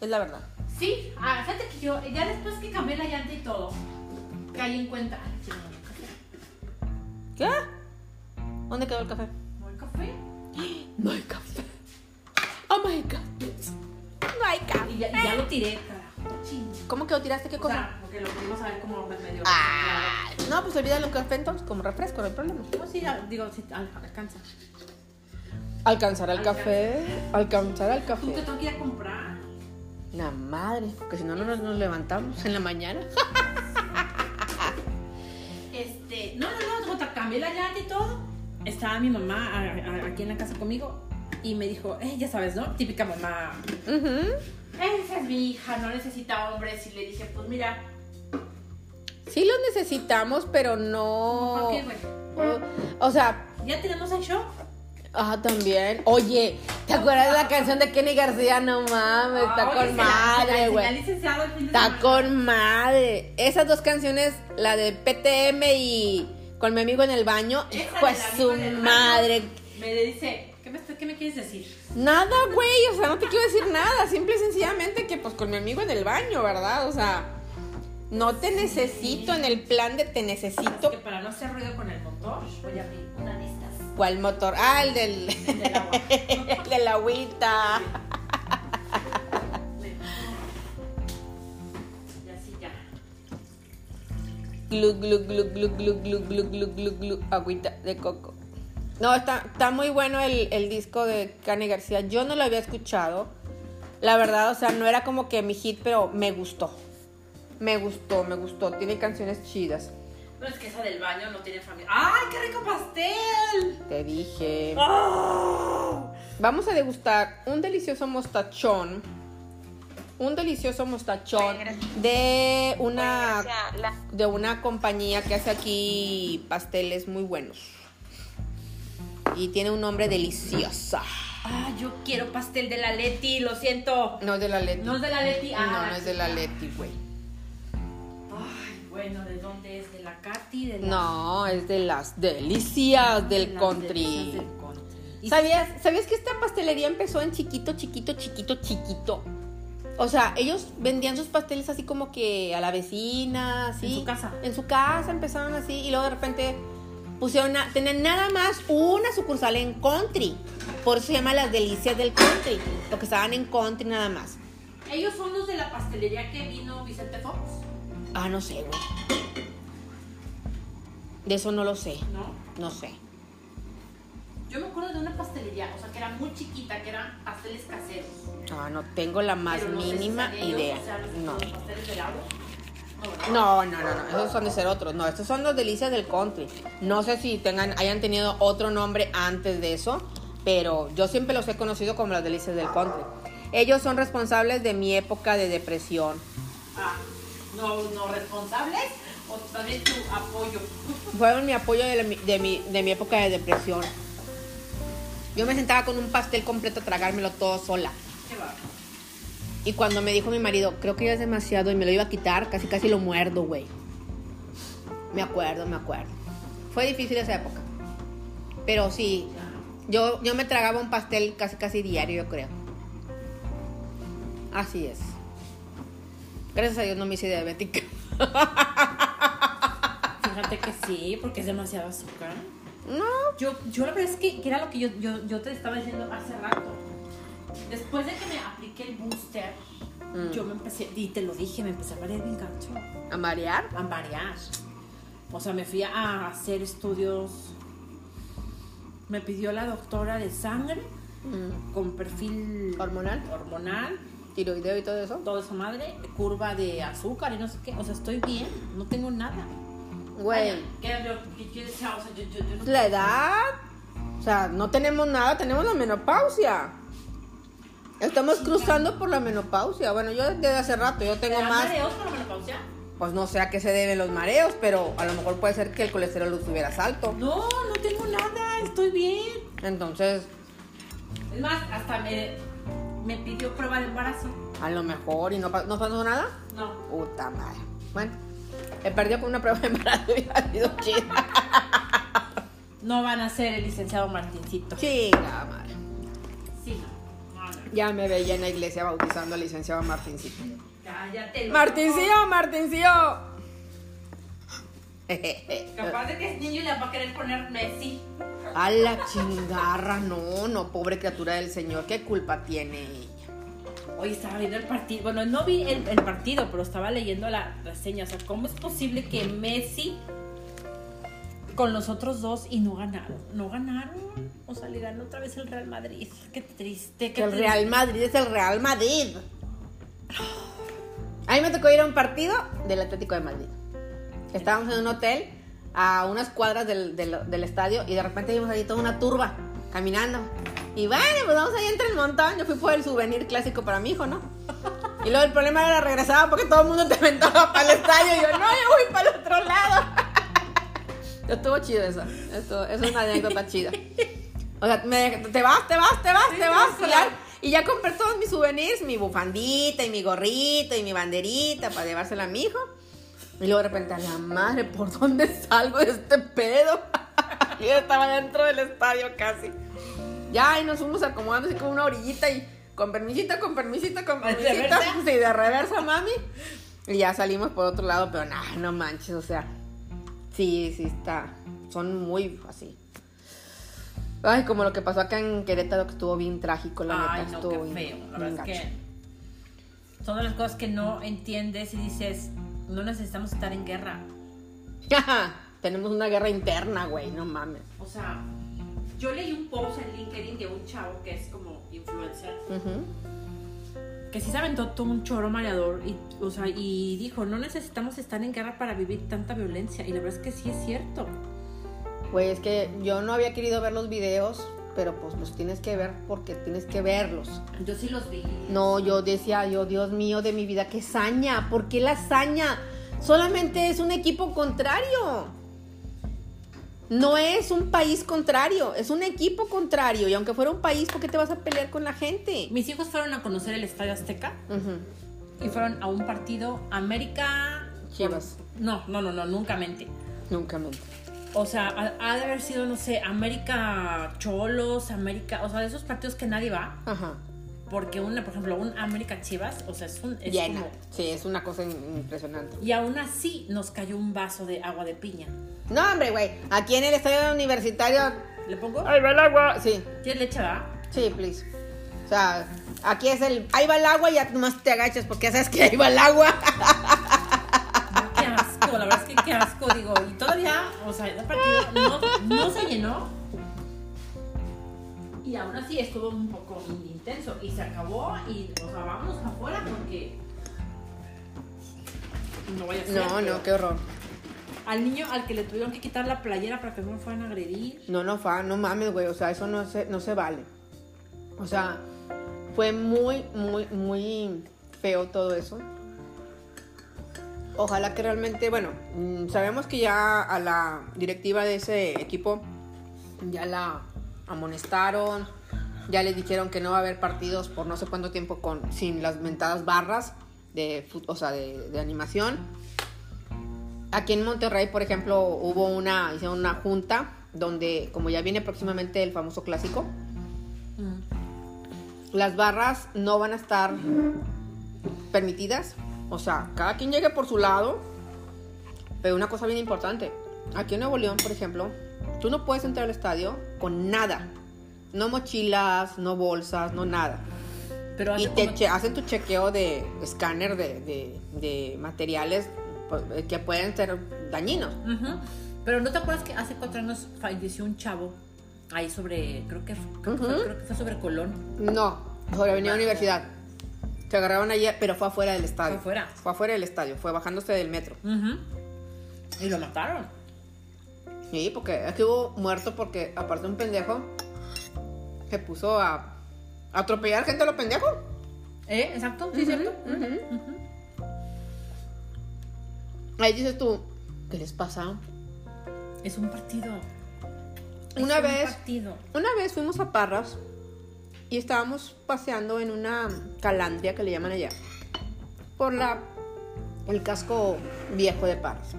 B: Es la verdad.
A: Sí, ah, fíjate que yo, ya después que cambié la llanta y todo, caí en cuenta. Ay.
B: ¿Qué? ¿Dónde quedó el café?
A: ¿No hay café?
B: No hay café. Oh my God. No hay café.
A: Y ya, y ya lo tiré, carajo.
B: ¿Cómo que lo tiraste? ¿Qué
A: O
B: cosa?
A: sea, porque lo pudimos saber como medio.
B: Ah, no, pues olvídalo el café entonces, como refresco, no hay problema.
A: No, sí, ya, digo, sí, al- alcanza.
B: Alcanzar al café, alcanzar al
A: Tú
B: café.
A: te tengo que ir a comprar.
B: La madre, porque si no, no nos, nos levantamos en la mañana.
A: Este, no, no, no, cambié la llanta y todo. Estaba mi mamá a- a- aquí en la casa conmigo y me dijo, eh, ya sabes, ¿no? Típica mamá. Esa es mi hija, no necesita hombres. Y le dije, pues mira,
B: Sí lo necesitamos, pero no... O, o sea,
A: Ya tenemos el show.
B: ah, también. Oye, ¿te acuerdas de la canción de Kenny García? No mames, está con madre, güey. Está con madre. Esas dos canciones, la de PTM y con mi amigo en el baño, hijo de su madre.
A: Me dice, ¿qué me, ¿qué me quieres decir?
B: Nada, güey, o sea, no te quiero decir nada. Simple y sencillamente que pues con mi amigo en el baño, ¿verdad? O sea, no te necesito en el plan de te necesito.
A: Que para no hacer ruido con el motor, voy a abrir una de estas.
B: ¿Cuál motor? Ah, el del,
A: Del agua.
B: el de la agüita. Glu, glu, glu, glu, glu, glu, glu, glu, glu, glu, agüita de coco. No, está, está muy bueno el, el disco de Cani García. Yo no lo había escuchado. La verdad, o sea, no era como que mi hit, pero me gustó. Me gustó, me gustó. Tiene canciones chidas.
A: No es que esa del baño no tiene familia. ¡Ay, qué rico pastel!
B: Te dije.
A: ¡Oh!
B: Vamos a degustar un delicioso mostachón un delicioso mostachón de una de una compañía que hace aquí pasteles muy buenos. Y tiene un nombre delicioso.
A: Ah, yo quiero pastel de la Leti, lo siento.
B: No es de la Leti.
A: No es de la Leti. Ah,
B: no, no es de la Leti, güey.
A: Ay, bueno, ¿de dónde es? ¿De la Katy? De la...
B: No, es de las delicias del
A: Las
B: country.
A: delicias del country.
B: ¿Sabías, ¿Sabías que esta pastelería empezó en chiquito, chiquito, chiquito, chiquito? O sea, ellos vendían sus pasteles así como que a la vecina, así.
A: En su casa.
B: En su casa empezaron así y luego de repente pusieron, a- tenían nada más una sucursal en country. Por eso se llama las delicias del country. Porque estaban en country nada más.
A: Ellos son los de la pastelería que vino Vicente Fox,
B: Ah, no sé, güey. De eso no lo sé.
A: ¿no?
B: No sé.
A: Yo me acuerdo de una pastelería, o sea, que era muy chiquita, que eran pasteles caseros.
B: Ah, no tengo la más
A: no
B: mínima idea.
A: O sea,
B: No.
A: los pasteles de. No, ¿verdad?
B: No, no, no, no, esos son de ser otros. No, estos son los delicias del country. No sé si tengan, hayan tenido otro nombre antes de eso, pero yo siempre los he conocido como las delicias del country. Ellos son responsables de mi época de depresión.
A: Ah, no, no responsables o también tu apoyo.
B: Fueron mi apoyo de, la- de mi, de mi época de depresión. Yo me sentaba con un pastel completo a tragármelo todo sola. Y cuando me dijo mi marido, creo que ya es demasiado y me lo iba a quitar, casi casi lo muerdo, güey. Me acuerdo, me acuerdo. Fue difícil esa época. Pero sí, yo, yo me tragaba un pastel casi casi diario, yo creo. Así es. Gracias a Dios no me hice diabética.
A: Fíjate que sí, porque es demasiado azúcar.
B: No.
A: Yo, yo la verdad es que, que era lo que yo, yo, yo te estaba diciendo hace rato. Después de que me apliqué el booster,
B: Mm.
A: yo me empecé, y te lo dije, me empecé a marear bien gacho.
B: ¿A marear?
A: A marear. O sea, me fui a hacer estudios. Me pidió la doctora de sangre
B: Mm.
A: con perfil
B: ¿Hormonal?
A: hormonal,
B: ¿Tiroideo y todo eso?
A: toda esa madre, curva de azúcar y no sé qué. O sea, estoy bien, no tengo nada.
B: Güey. La edad. O sea, no tenemos nada, tenemos la menopausia. Estamos cruzando por la menopausia. Bueno, yo desde hace rato, yo
A: ¿Te
B: tengo más.
A: mareos por la menopausia?
B: Pues no sé a qué se deben los mareos, pero a lo mejor puede ser que el colesterol estuvieras alto.
A: No, no tengo nada, estoy bien.
B: Entonces,
A: Es más, hasta me, me pidió prueba de embarazo.
B: a lo mejor, ¿y no pasó nada?
A: No.
B: Puta madre. Bueno, he perdido con una prueba de embarazo y ha sido chida.
A: No van a ser el licenciado Martincito.
B: Chinga madre.
A: Sí.
B: Ya me veía en la iglesia bautizando al licenciado Martincito.
A: Cállate.
B: ¡Martincillo, Martincillo!
A: Capaz de que es niño y le va a querer poner Messi.
B: A la chingarra, no, no, pobre criatura del Señor, ¿qué culpa tiene?
A: Hoy estaba viendo el partido. Bueno, no vi el, el partido, pero estaba leyendo la reseña. O sea, ¿cómo es posible que Messi con los otros dos y no ganaron? No ganaron. O sea, le ganó otra vez el Real Madrid. Qué triste. Qué
B: el
A: triste.
B: Real Madrid es el Real Madrid. A mí me tocó ir a un partido del Atlético de Madrid. Estábamos en un hotel a unas cuadras del, del- del estadio y de repente vimos ahí toda una turba caminando. Y bueno, pues vamos ahí entre el montón. Yo fui por el souvenir clásico para mi hijo, ¿no? Y luego el problema era regresar porque todo el mundo te aventaba para el estadio. Y yo, no, yo voy para el otro lado. Estuvo chido eso. Eso es una anécdota chida. O sea, me- te vas, te vas, te vas,
A: Sí,
B: te vas. Y ya, y ya compré todos mis souvenirs, mi bufandita y mi gorrito y mi banderita para llevársela a mi hijo. Y luego de repente, a la madre, ¿por dónde salgo de este pedo? Yo estaba dentro del estadio casi. Ya, y nos fuimos acomodando así como una orillita y con permisita, con permisita, con
A: ¿De
B: permisita.
A: reversa?
B: Sí, de reversa, mami. Y ya salimos por otro lado, pero nah, no manches, o sea. Sí, sí está. Son muy así. Ay, como lo que pasó acá en Querétaro, que estuvo bien trágico, la
A: Ay,
B: neta.
A: no,
B: estuvo
A: qué
B: bien-
A: feo. La verdad es
B: gacho.
A: que son de las cosas que no entiendes y dices, no necesitamos estar en guerra.
B: Tenemos una guerra interna, güey, no mames.
A: O sea, yo leí un post en LinkedIn de un chavo que es como influencer, que sí se aventó todo un choro mareador y, o sea, y dijo, no necesitamos estar en guerra para vivir tanta violencia. Y la verdad es que sí es cierto.
B: Güey, es que yo no había querido ver los videos pero pues los tienes que ver porque tienes que verlos.
A: Yo sí los vi.
B: No, yo decía, yo, Dios mío de mi vida, qué saña, ¿por qué la saña? Solamente es un equipo contrario. No es un país contrario, es un equipo contrario. Y aunque fuera un país, ¿por qué te vas a pelear con la gente?
A: Mis hijos fueron a conocer el Estadio Azteca y fueron a un partido América.
B: Chivas.
A: No, no, no, no, nunca mente.
B: Nunca me.
A: O sea, ha, ha de haber sido, no sé, América Cholos, América, o sea, de esos partidos que nadie va.
B: Ajá.
A: Porque una, por ejemplo, un América Chivas, o sea, es un. es
B: Llena.
A: como-
B: Sí, es una cosa impresionante.
A: y aún así nos cayó un vaso de agua de piña.
B: No, hombre, güey. Aquí en el estadio universitario.
A: ¿Le pongo?
B: ¡Ahí va el agua! Sí,
A: ¿Tienes leche, va?
B: sí, please. O sea, aquí es el. Ahí va el agua y ya nomás te agachas porque ya sabes que ahí va el agua.
A: Qué asco, la verdad es que qué asco, digo. Y todavía, o sea, el partido no, no se llenó. Y aún así estuvo un poco intenso. Y se acabó y, o sea, vámonos afuera porque... No vaya a ser.
B: No, no, qué horror.
A: Al niño al que le tuvieron que quitar la playera para que no fueran a agredir.
B: No, no, fa, no mames, güey. O sea, eso no se, no se vale. O sea, fue muy, muy, muy feo todo eso. Ojalá que realmente, bueno, mm, sabemos que ya a la directiva de ese equipo ya la amonestaron, ya les dijeron que no va a haber partidos por no sé cuánto tiempo con sin las mentadas barras de, o sea, de, de animación. Aquí en Monterrey, por ejemplo, hubo una, hicieron una junta donde, como ya viene próximamente el famoso clásico, las barras no van a estar permitidas. O sea, cada quien llegue por su lado. Pero una cosa bien importante. Aquí en Nuevo León, por ejemplo, tú no puedes entrar al estadio con nada. No mochilas, no bolsas, no nada.
A: Pero
B: Y te
A: como-
B: hacen tu chequeo de escáner de, de- de materiales pues, que pueden ser dañinos.
A: Pero ¿no te acuerdas que hace cuatro años falleció un chavo ahí sobre, creo que, creo que fue,
B: Ujú.
A: creo que fue sobre Colón?
B: No, sobre Avenida Universidad. Se agarraron allí, pero fue afuera del estadio.
A: Fue afuera.
B: Fue afuera del estadio, fue bajándose del metro.
A: Y lo mataron.
B: Sí, porque aquí hubo muerto porque aparte un pendejo se puso a, atropellar gente a lo pendejo.
A: ¿Eh? Exacto, sí, cierto.
B: Ahí dices tú, ¿qué les pasa?
A: Es un partido.
B: Una
A: es
B: vez-
A: Un partido.
B: Una vez fuimos a Parras y estábamos paseando en una calandria que le llaman allá por la el casco viejo de Parras.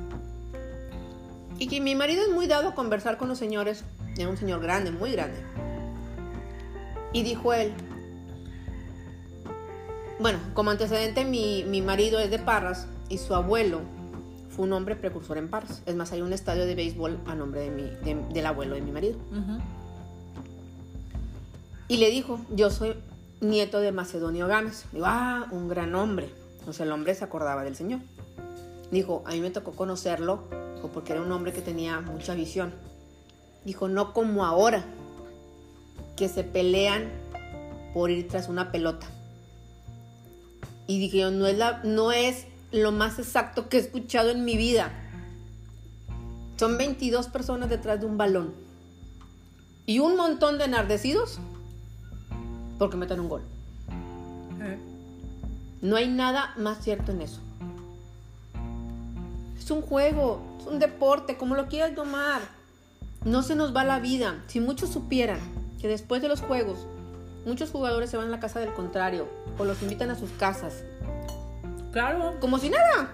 B: Y que mi marido es muy dado a conversar con los señores, era un señor grande, muy grande. Y dijo él, bueno, como antecedente mi, mi marido es de Parras y su abuelo fue un hombre precursor en Parras. Es más, hay un estadio de béisbol a nombre de mi, de- del abuelo de mi marido. Y le dijo, yo soy nieto de Macedonio Gámez. Digo, ah, un gran hombre. O sea, el hombre se acordaba del Señor. Dijo, a mí me tocó conocerlo dijo, porque era un hombre que tenía mucha visión. Dijo, no como ahora, que se pelean por ir tras una pelota. Y dije, yo, no es, la, no es lo más exacto que he escuchado en mi vida. Son 22 personas detrás de un balón. Y un montón de enardecidos porque metan un gol.
A: Eh.
B: No hay nada más cierto en eso. Es un juego, es un deporte, como lo quieras tomar. No se nos va la vida. Si muchos supieran que después de los juegos, muchos jugadores se van a la casa del contrario o los invitan a sus casas,
A: Claro.
B: como si nada.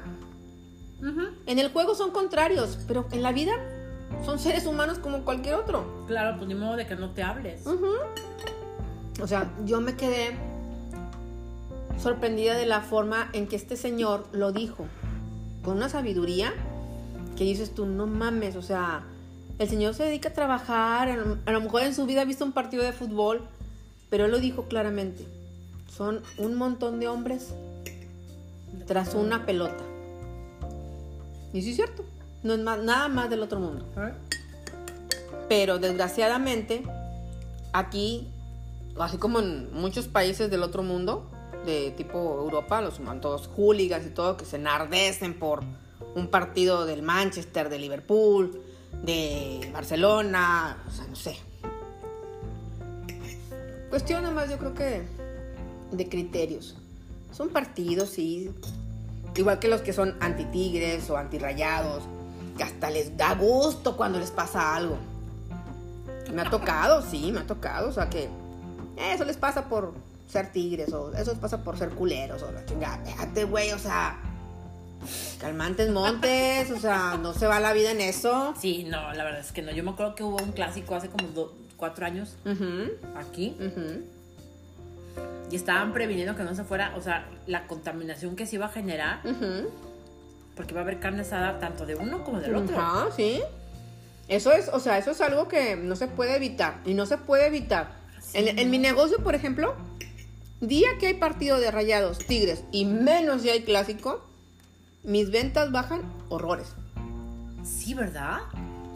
B: En el juego son contrarios, pero en la vida son seres humanos como cualquier otro.
A: Claro, pues ni modo de que no te hables.
B: O sea, yo me quedé sorprendida de la forma en que este señor lo dijo. Con una sabiduría que dices tú, no mames, o sea, el señor se dedica a trabajar, a lo, mejor en su vida ha visto un partido de fútbol, pero él lo dijo claramente. Son un montón de hombres tras una pelota. Y sí es cierto, no es más- nada más del otro mundo. Pero desgraciadamente, aquí, así como en muchos países del otro mundo, de tipo Europa, los humanos, todos hooligans y todo, que se enardecen por un partido del Manchester, de Liverpool, de Barcelona, o sea, no sé. cuestión nomás yo creo que de criterios. Son partidos, sí. Igual que los que son anti-tigres o anti-rayados, que hasta les da gusto cuando les pasa algo. Me ha tocado, sí, me ha tocado. O sea que eso les pasa por ser tigres o eso les pasa por ser culeros o la chingada. Déjate, güey, o sea. Calmantes montes, o sea, no se va la vida en eso.
A: Sí, no, la verdad es que no. Yo me acuerdo que hubo un clásico hace como do- cuatro años aquí y estaban previniendo que no se fuera, o sea, la contaminación que se iba a generar, porque va a haber carne asada tanto de uno como del otro.
B: Ajá, sí. Eso es, o sea, eso es algo que no se puede evitar. Y no se puede evitar.
A: Sí,
B: en, en mi negocio, por ejemplo, día que hay partido de rayados, tigres, y menos si hay clásico, mis ventas bajan horrores.
A: Sí, ¿verdad?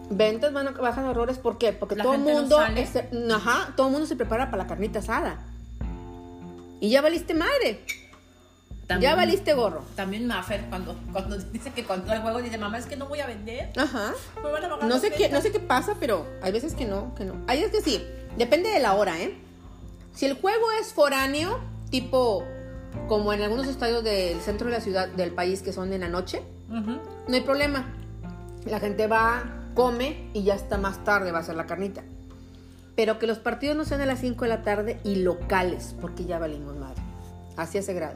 B: Ventas van a- bajan horrores, ¿por qué? Porque
A: La
B: todo el
A: no
B: mundo, este, ajá, todo mundo se prepara para la carnita asada. Y ya valiste madre. ya valiste gorro.
A: También Maffer, cuando, cuando dice que cuando el juego dice, mamá, es que no voy a vender.
B: Ajá.
A: Me van a bajar
B: No sé qué, no
A: ventas".
B: sé qué pasa, pero hay veces que no, que no. Hay veces que sí. Depende de la hora, ¿eh? Si el juego es foráneo, tipo como en algunos estadios del centro de la ciudad del país que son en la noche, no hay problema. La gente va, come y ya está más tarde va a ser la carnita. Pero que los partidos no sean a las 5 de la tarde y locales, porque ya valimos madre. Así ese grado.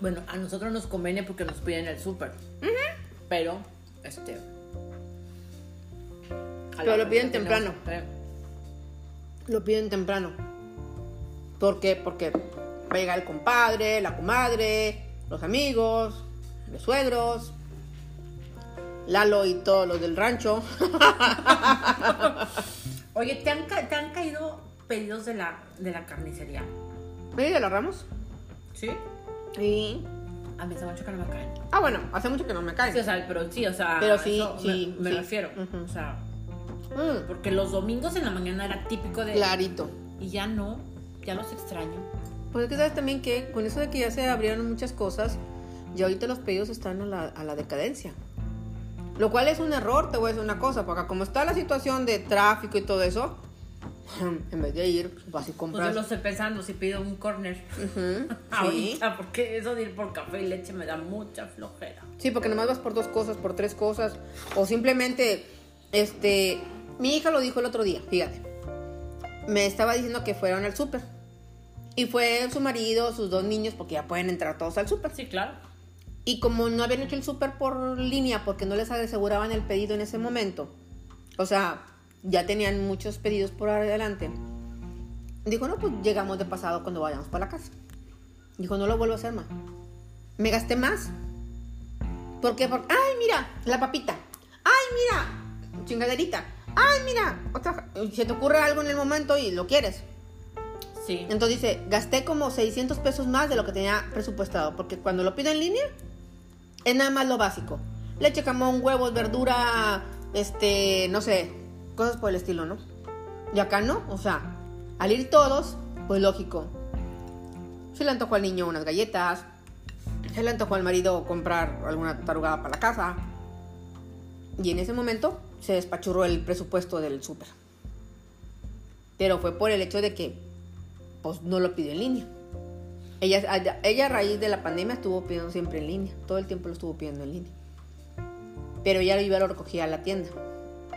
A: Bueno, a nosotros nos conviene porque nos piden el súper. Pero, este.
B: Pero
A: la
B: lo piden
A: tenemos-
B: temprano.
A: eh,
B: Lo piden temprano. ¿Por qué? Porque va a llegar el compadre, la comadre, los amigos, los suegros, Lalo y todos los del rancho.
A: Oye, ¿te han, te han caído pedidos de la, de la carnicería?
B: ¿Oye, de los ramos?
A: ¿Sí?
B: Sí.
A: A mí hace mucho que no me caen.
B: Ah, bueno, hace mucho que no me caen.
A: Sí, o sea, pero sí, o sea.
B: Pero sí,
A: eso
B: sí,
A: Me, me
B: sí.
A: refiero. O sea,
B: Mm,
A: porque los domingos en la mañana era típico de.
B: clarito.
A: Y ya no, ya los extraño.
B: Pues es que sabes también que con eso de que ya se abrieron muchas cosas, ya ahorita los pedidos están a la, a la decadencia. Lo cual es un error, te voy a decir una cosa, porque como está la situación de tráfico y todo eso, en vez de ir, vas y
A: Pues
B: compras.
A: yo lo estoy pensando si pido un corner.
B: Ujú, sí.
A: Ahorita, porque eso de ir por café y leche me da mucha flojera.
B: Sí, porque nomás vas por dos cosas, por tres cosas. O simplemente, este, mi hija lo dijo el otro día, fíjate. Me estaba diciendo que fueron al súper. Y fue su marido, sus dos niños, porque ya pueden entrar todos al súper.
A: Sí, claro.
B: Y como no habían hecho el súper por línea, porque no les aseguraban el pedido en ese momento. O sea, ya tenían muchos pedidos por adelante. Dijo, no, pues llegamos de pasado cuando vayamos para la casa. Dijo, no lo vuelvo a hacer más. Me gasté más. ¿Por qué? Porque, ay, mira, la papita. Ay, mira, chingaderita. Ay, mira, otra. Se te ocurre algo en el momento y lo quieres.
A: Sí.
B: Entonces dice, gasté como 600 pesos más de lo que tenía presupuestado. Porque cuando lo pido en línea, es nada más lo básico. Leche, jamón, huevos, verdura, este, no sé, cosas por el estilo, ¿no? Y acá no, o sea, al ir todos, pues lógico. Se le antojó al niño unas galletas, se le antojó al marido comprar alguna tarugada para la casa. Y en ese momento se despachurró el presupuesto del súper. Pero fue por el hecho de que, pues, no lo pidió en línea. Ella, ella a raíz de la pandemia estuvo pidiendo siempre en línea. Todo el tiempo lo estuvo pidiendo en línea. Pero ella lo iba lo recogía a la tienda.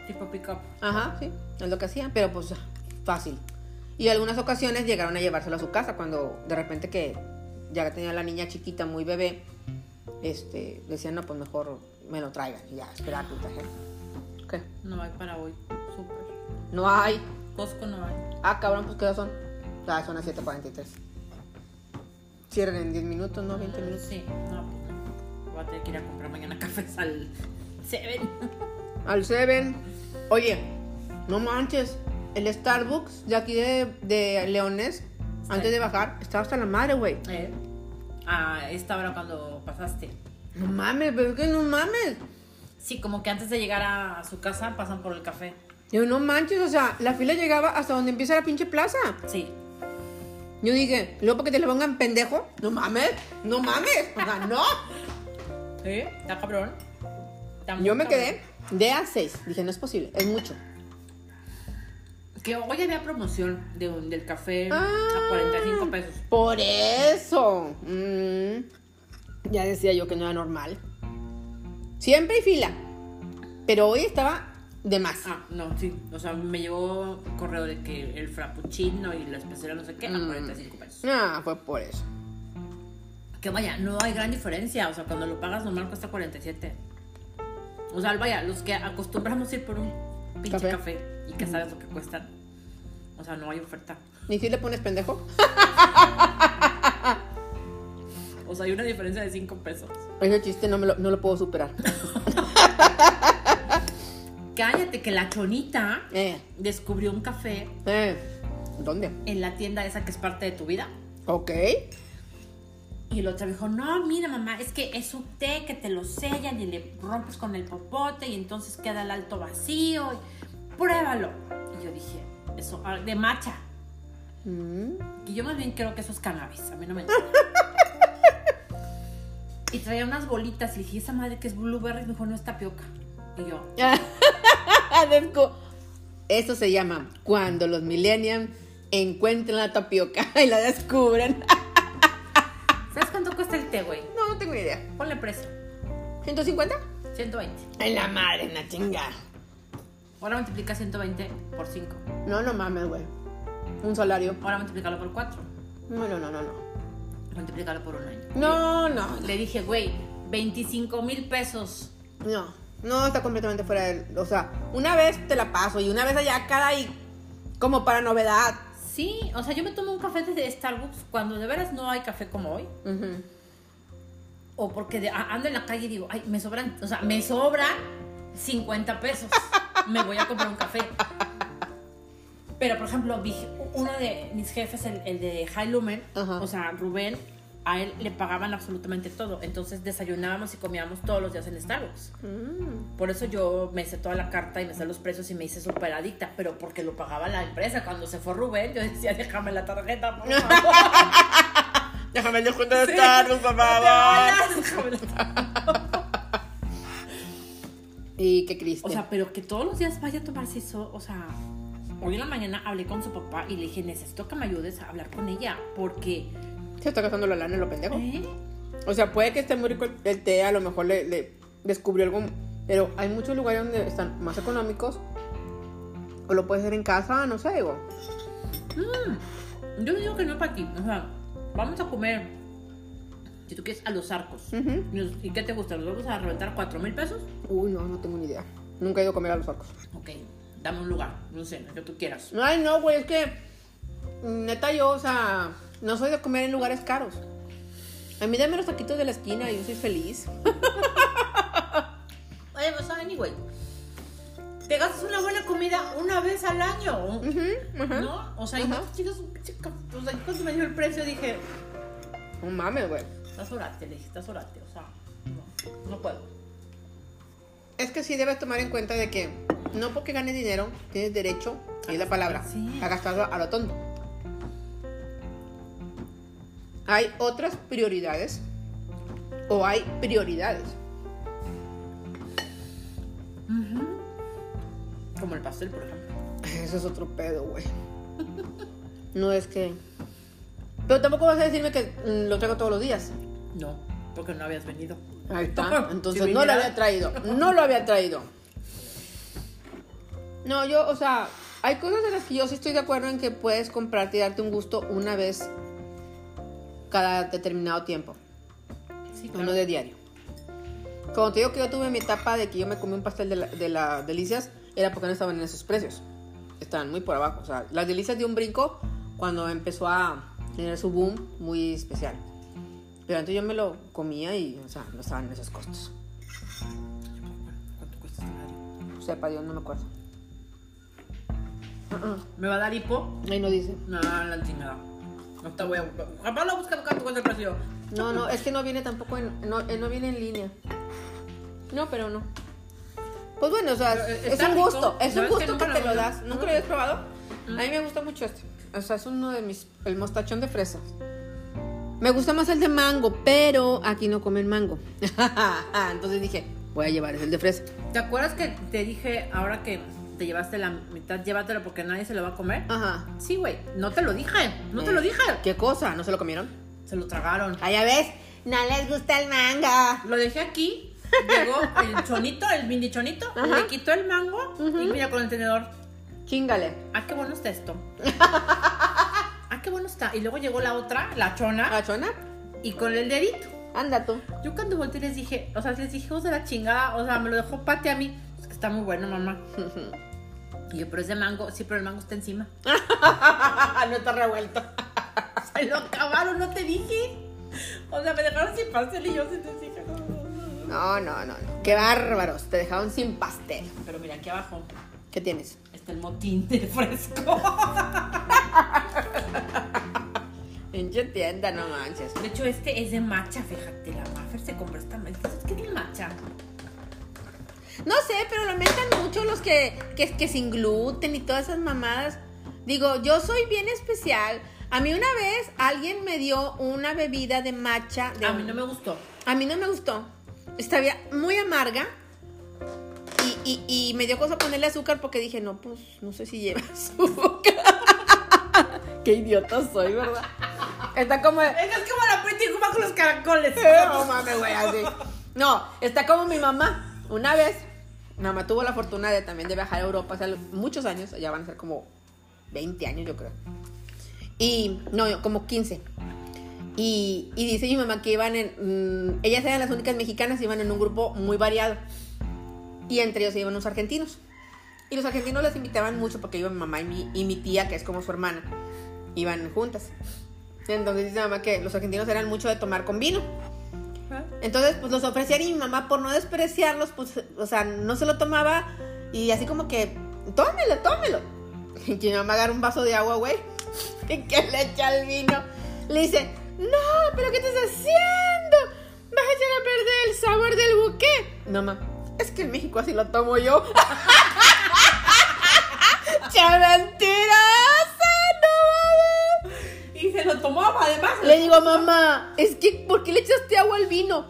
A: Tipo pick up.
B: Ajá, sí, es lo que hacían, pero pues fácil. Y algunas ocasiones llegaron a llevárselo a su casa cuando de repente que ya tenía la niña chiquita, muy bebé, este, decían, no, pues mejor me lo traigan. Y ya, esperar tu traje. ¿Qué?
A: No hay para hoy. Súper.
B: No hay.
A: Costco no hay.
B: Ah, cabrón, pues ¿qué hora son? Ah, son las 7.43. Cierran en 10 minutos, ¿no? 20 minutos.
A: Sí, no, pues no. Voy a tener que ir a comprar mañana cafés al Seven.
B: Al Seven. Oye, no manches. El Starbucks de aquí de, de Leones, antes de bajar, estaba hasta la madre, güey.
A: Eh, a esta hora cuando pasaste.
B: No mames, pero es que no mames.
A: Sí, como que antes de llegar a su casa pasan por el café.
B: Yo no manches, o sea, la fila llegaba hasta donde empieza la pinche plaza.
A: Sí.
B: Yo dije, luego porque te le pongan pendejo. No mames, no mames. O sea, no.
A: ¿Sí? Está cabrón. Está
B: Yo me
A: cabrón.
B: quedé de a 6. Dije, no es posible, es mucho.
A: Que hoy había promoción de del café
B: Ah.
A: a 45 pesos.
B: Por eso. Mm, ya decía yo que no era normal. Siempre hay fila. Pero hoy estaba de más.
A: Ah, no, sí. O sea, me llegó correo de que el frappuccino y la especial no sé qué a
B: Mm.
A: 45 pesos.
B: Ah, fue por eso.
A: Que vaya, no hay gran diferencia. O sea, cuando lo pagas normal cuesta 47. O sea, vaya, los que acostumbramos ir por un pinche
B: Café.
A: café, y que sabes lo que cuestan. O sea, no hay oferta.
B: ¿Ni si le pones pendejo?
A: O sea, hay una diferencia de 5 pesos.
B: Ese chiste no, me lo, no lo puedo superar.
A: Cállate que la chonita
B: Eh,
A: descubrió un café
B: eh. ¿Dónde?
A: en la tienda esa que es parte de tu vida.
B: Ok.
A: Y el otro dijo, no, mira mamá, es que es un té que te lo sellan y le rompes con el popote y entonces queda el alto vacío. y pruébalo. Y yo dije, eso, ah, de matcha.
B: Mm.
A: Y yo más bien creo que eso es cannabis, a mí no me entiende. Y traía unas bolitas y dije, ¿esa madre que es blueberry? Me dijo, no es tapioca. Y yo,
B: Eso se llama cuando los millennials encuentran la tapioca y la descubren.
A: ¿sabes cuánto cuesta el té, güey?
B: No, no tengo idea.
A: Ponle precio,
B: ¿150?
A: 120.
B: En la madre, en la chinga.
A: Ahora multiplica 120 por 5.
B: No, no mames, güey. Un salario.
A: Ahora multiplícalo por 4.
B: No, no, no, no, no.
A: Multiplícalo por un año.
B: No, no,
A: Le dije, güey, 25 mil pesos.
B: no. No, está completamente fuera de... O sea, una vez te la paso y una vez allá cada y... Como para novedad.
A: Sí, o sea, yo me tomo un café de Starbucks cuando de veras no hay café como hoy. O porque de- ando en la calle y digo, ay, me sobran, o sea, me sobran 50 pesos. Me voy a comprar un café. Pero, por ejemplo, uno de mis jefes, el, el de High Lumen,
B: Ajá.
A: o sea, Rubén, a él le pagaban absolutamente todo. Entonces desayunábamos y comíamos todos los días en Starbucks.
B: Mm.
A: Por eso yo me hice toda la carta y me sé los precios y me hice súper adicta, pero porque lo pagaba la empresa. Cuando se fue Rubén, yo decía, déjame la tarjeta, por favor.
B: Déjame el descuento de
A: Sí.
B: Starbucks, por favor.
A: déjame la
B: Y qué triste.
A: O sea, pero que todos los días vaya a tomarse eso, o sea, hoy en la mañana hablé con su papá y le dije, necesito que me ayudes a hablar con ella, porque...
B: se está gastando la lana en lo pendejo.
A: ¿eh?
B: O sea, puede que esté muy rico el- té, a lo mejor le, le descubrió algo. Pero hay muchos lugares donde están más económicos. O lo puedes hacer en casa, no sé, digo.
A: Yo digo que no para ti, o sea, vamos a comer, si tú quieres, a los arcos.
B: Ujú.
A: ¿Y nos- ¿Y qué te gusta? ¿Nos vamos a reventar cuatro mil pesos?
B: Uy, no, no tengo ni idea. Nunca he ido a comer a los arcos.
A: Ok, dame un lugar, no sé, lo que tú quieras.
B: Ay, no, güey, es que. Neta, yo, o sea, no soy de comer en lugares caros. A mí dame los taquitos de la esquina y yo soy feliz.
A: Oye, pues anyway, te gastas una buena comida una vez al año. ¿no? O sea, y
B: Ajá.
A: no, chicas, chica, o sea, cuando me dio el precio dije,
B: No mames, güey.
A: estás orate, le dije, estás orate, o sea, no, no puedo.
B: Es que sí debes tomar en cuenta de que no porque ganes dinero tienes derecho, y es la palabra,
A: Sí.
B: a gastarlo a lo tonto. Hay otras prioridades o hay prioridades.
A: Como el pastel, por ejemplo.
B: Eso es otro pedo, güey. No es que... Pero tampoco vas a decirme que mm, lo traigo todos los días.
A: No, porque no habías venido.
B: Ahí está. Entonces
A: Si
B: no lo había traído. No lo había traído. No, yo, o sea, hay cosas de las que yo sí estoy de acuerdo en que puedes comprarte y darte un gusto una vez cada determinado tiempo.
A: Sí,
B: No de diario. Como te digo que yo tuve mi etapa de que yo me comí un pastel de la, de la Delicias, era porque no estaban en esos precios. Estaban muy por abajo. O sea, las Delicias dio un brinco cuando empezó a tener su boom muy especial. Pero antes yo me lo comía y, o sea, no estaban en esos costos.
A: ¿Cuánto cuesta este radio?
B: Sepa Dios, no me acuerdo.
A: ¿Me va a dar hipo?
B: Ahí no dice.
A: No, la chingada. No te voy a. Jamás lo busca cuánto cuesta el precio.
B: No, no, es que no viene tampoco en, no, eh, no viene en línea. No, pero no. Pues bueno, o sea,
A: eh,
B: es un gusto, es un
A: ¿Sabes que
B: gusto que, te
A: lo
B: das. ¿Nunca lo habías probado? A mí me gusta mucho este. O sea, es uno de mis, el mostachón de fresas. Me gusta más el de mango, pero aquí no comen mango. Entonces dije, voy a llevar el de fresa.
A: ¿Te acuerdas que te dije ahora que te llevaste la mitad, llévatelo porque nadie se lo va a comer.
B: Ajá.
A: Sí, güey, no te lo dije, no te
B: Eh,
A: lo dije.
B: ¿Qué cosa? ¿No se lo comieron?
A: Se lo tragaron.
B: Ah, ya ves. No les gusta el manga.
A: Lo dejé aquí, llegó el chonito, el mini chonito,
B: Ajá.
A: le quitó el mango y mira con el tenedor.
B: Chingale.
A: Ah, qué bueno está esto. ah, qué bueno está. Y luego llegó la otra, la chona,
B: ¿La chona?
A: y con el dedito.
B: Anda tú.
A: Yo cuando volteé les dije, o sea, les dije, hijos de la chingada, o sea, me lo dejó Pate a mí. Está muy bueno, mamá. Y yo, pero es de mango, sí, pero el mango está encima.
B: no está revuelto.
A: Se lo acabaron, no te dije. O sea, me dejaron sin pastel y yo sí te dije, no, no, no.
B: No. Qué bárbaros. Te dejaron sin pastel.
A: Pero mira, aquí abajo
B: ¿Qué tienes?
A: está el motín de fresco.
B: Pinche tienda, no manches.
A: De hecho, este es de matcha, fíjate. La Maffer se compró esta. ¿Qué es de matcha?
B: No sé, pero lo mucho los que, que, que sin gluten y todas esas mamadas. Digo, yo soy bien especial. A mí una vez alguien me dio una bebida de matcha. De
A: A mí no me gustó.
B: A mí no me gustó. Estaba muy amarga. Y, y, y me dio cosa ponerle azúcar porque dije, no, pues no sé si lleva azúcar. Qué idiota soy, ¿verdad? Está como...
A: Es como la Pretty Kuma con los caracoles.
B: No mames, güey, así. No, está como mi mamá. Una vez, mamá tuvo la fortuna de también de viajar a Europa hace muchos años. Ya van a ser como 20 años, yo creo. Y, no, como 15. Y, y dice mi mamá que iban en. mm, ellas eran las únicas mexicanas, iban en un grupo muy variado. Y entre ellos iban los argentinos. Y los argentinos les invitaban mucho porque iban mi mamá y mi, y mi tía, que es como su hermana. Iban juntas. Entonces dice mamá que los argentinos eran mucho de tomar con vino. Entonces, pues los ofrecían y mi mamá, por no despreciarlos, pues, o sea, no se lo tomaba y así como que, tómelo, tómelo. Y mi mamá agarra un vaso de agua, güey, y que le echa el vino. Le dice, no, pero ¿qué estás haciendo? Vas a echar a perder el sabor del buque. No, mamá, es que en México así lo tomo yo. ¡Che mentirosa!
A: Se lo tomaba, además.
B: Le digo, mamá, es que, ¿por qué le echaste agua al vino?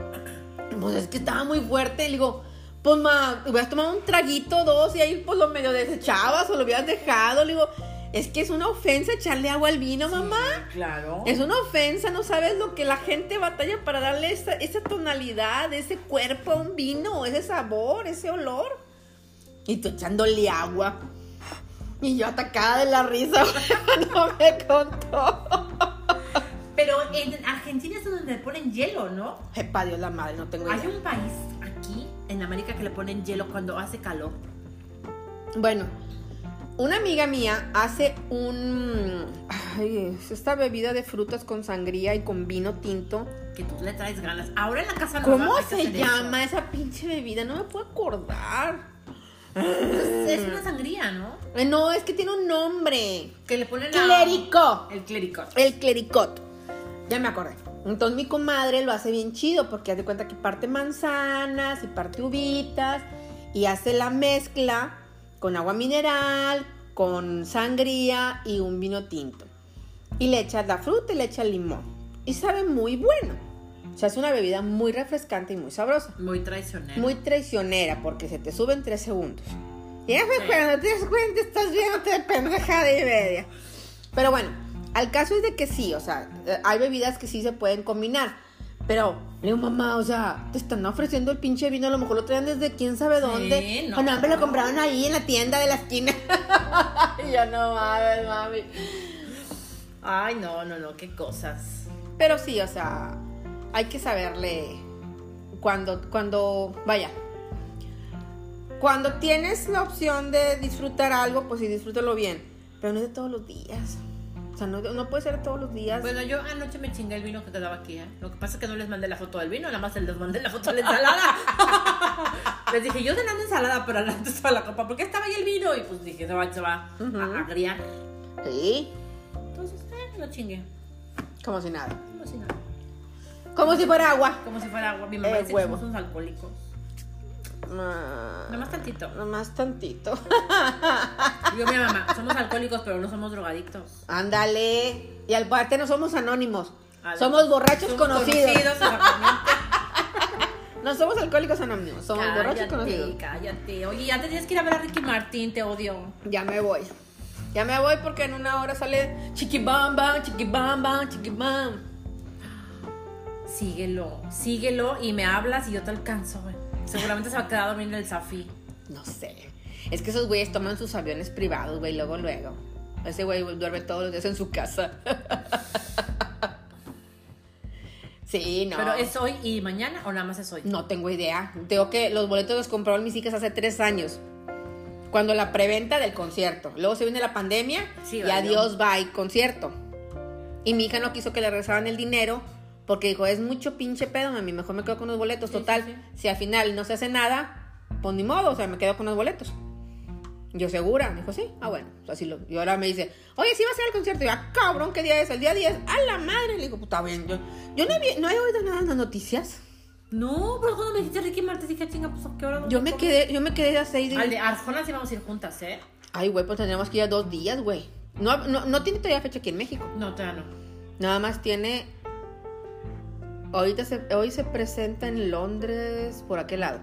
B: Pues es que estaba muy fuerte. Le digo, pues, ma, hubieras tomado un traguito, dos, y ahí pues lo medio desechabas o lo hubieras dejado. Le digo, es que es una ofensa echarle agua al vino, mamá.
A: Claro.
B: Es una ofensa, no sabes lo que la gente batalla para darle esa, esa tonalidad, ese cuerpo a un vino, ese sabor, ese olor. Y tú echándole agua. Y yo atacada de la risa, no me contó.
A: Pero en Argentina es donde le ponen hielo, ¿no?
B: Jepa Dios la madre, no tengo
A: Hay
B: idea.
A: un país aquí en América que le ponen hielo cuando hace calor.
B: Bueno, una amiga mía hace un. Ay, es esta bebida de frutas con sangría y con vino tinto.
A: Que tú le traes ganas. Ahora en la casa nueva
B: ¿Cómo
A: hay
B: se llama esa pinche bebida? No me puedo acordar.
A: Eso. Es, una sangría, ¿no?
B: Eh, No, es que tiene un nombre.
A: Que le ponen
B: Clérico.
A: El clérico.
B: El clericot. Ya me acordé. Entonces mi comadre lo hace bien chido porque hace cuenta que parte manzanas y parte uvitas y hace la mezcla con agua mineral, con sangría y un vino tinto. Y le echa la fruta y le echa el limón. Y sabe muy bueno. O sea, es una bebida muy refrescante y muy sabrosa.
A: Muy traicionero.
B: Muy traicionera porque se te sube en tres segundos. Y ya fue
A: Sí.
B: cuando te das cuenta estás viéndote de pendejada y media. Pero bueno, al caso es de que sí, o sea, eh, hay bebidas que sí se pueden combinar. Pero, le digo, mamá, o sea, te están ofreciendo el pinche vino, a lo mejor lo traen desde quién sabe dónde.
A: no.
B: O no, me lo compraron ahí en la tienda de la esquina. y yo no mames, mami.
A: Ay, no, no, no, qué cosas.
B: Pero sí, o sea, hay que saberle cuando, cuando, vaya, cuando tienes la opción de disfrutar algo, pues sí, disfrútalo bien, pero no es de todos los días. O sea, no, no puede ser todos los días.
A: Bueno, yo anoche me chingué el vino que quedaba aquí, ¿eh? Lo que pasa es que no les mandé la foto del vino, nada más les mandé la foto de la ensalada. les dije, yo cenando ensalada, pero adelante estaba la copa, porque estaba ahí el vino. Y pues dije, se va, se va a agriar.
B: Sí,
A: Entonces, eh, lo chingué.
B: como si nada.
A: Como si nada.
B: Como si fuera agua.
A: Como si fuera agua. Mi mamá
B: Eh,
A: dice
B: huevo.
A: que somos unos alcohólicos.
B: Ah,
A: Nada más tantito.
B: Nomás tantito.
A: Yo, mi mamá, somos alcohólicos, pero no somos drogadictos.
B: Ándale. Y al parte no somos anónimos. Somos borrachos
A: Somos
B: conocidos.
A: exactamente.
B: No somos alcohólicos anónimos, somos borrachos conocidos.
A: Cállate, Oye, ya te tienes que ir a ver a Ricky Martín, te odio.
B: Ya me voy. Ya me voy porque en una hora sale chiquibamba, chiquibamba, chiquibam.
A: Síguelo, síguelo y me hablas y yo te alcanzo, güey. Seguramente se va a quedar dormido el Safi.
B: No sé. Es que esos güeyes toman sus aviones privados, güey, luego, luego. Ese güey duerme todos los días en su casa. sí, no.
A: ¿Pero es hoy y mañana o nada más es hoy?
B: No tengo idea. Tengo que los boletos los compraron mis hijas hace tres años. Cuando la preventa del concierto. Luego se viene la pandemia
A: Sí,
B: y
A: valió.
B: adiós, bye, concierto. Y mi hija no quiso que le regresaran el dinero porque dijo, es mucho pinche pedo, mami, mejor me quedo con los boletos.
A: Sí,
B: Total,
A: sí, sí.
B: si al final no se hace nada, pues ni modo, o sea, me quedo con los boletos. Yo segura, me dijo, sí, ah, bueno, pues así lo. Y ahora me dice, oye, sí va a ser el concierto. Y yo, ah, cabrón, ¿qué día es? El día 10. A la madre. Le digo, está bien. Yo, yo no, vi- no he oído nada en las noticias.
A: No, pero cuando me dijiste Ricky Martín dije, chinga, pues a qué hora.
B: Yo me quedé, yo me quedé a seis días.
A: Al de Arjona sí vamos a ir juntas, ¿eh?
B: Ay, güey, pues tendríamos que ir a dos días, güey. No, no, no tiene todavía fecha aquí en México.
A: No, todavía no.
B: Nada más tiene. Ahorita hoy se presenta en Londres, por aquel lado.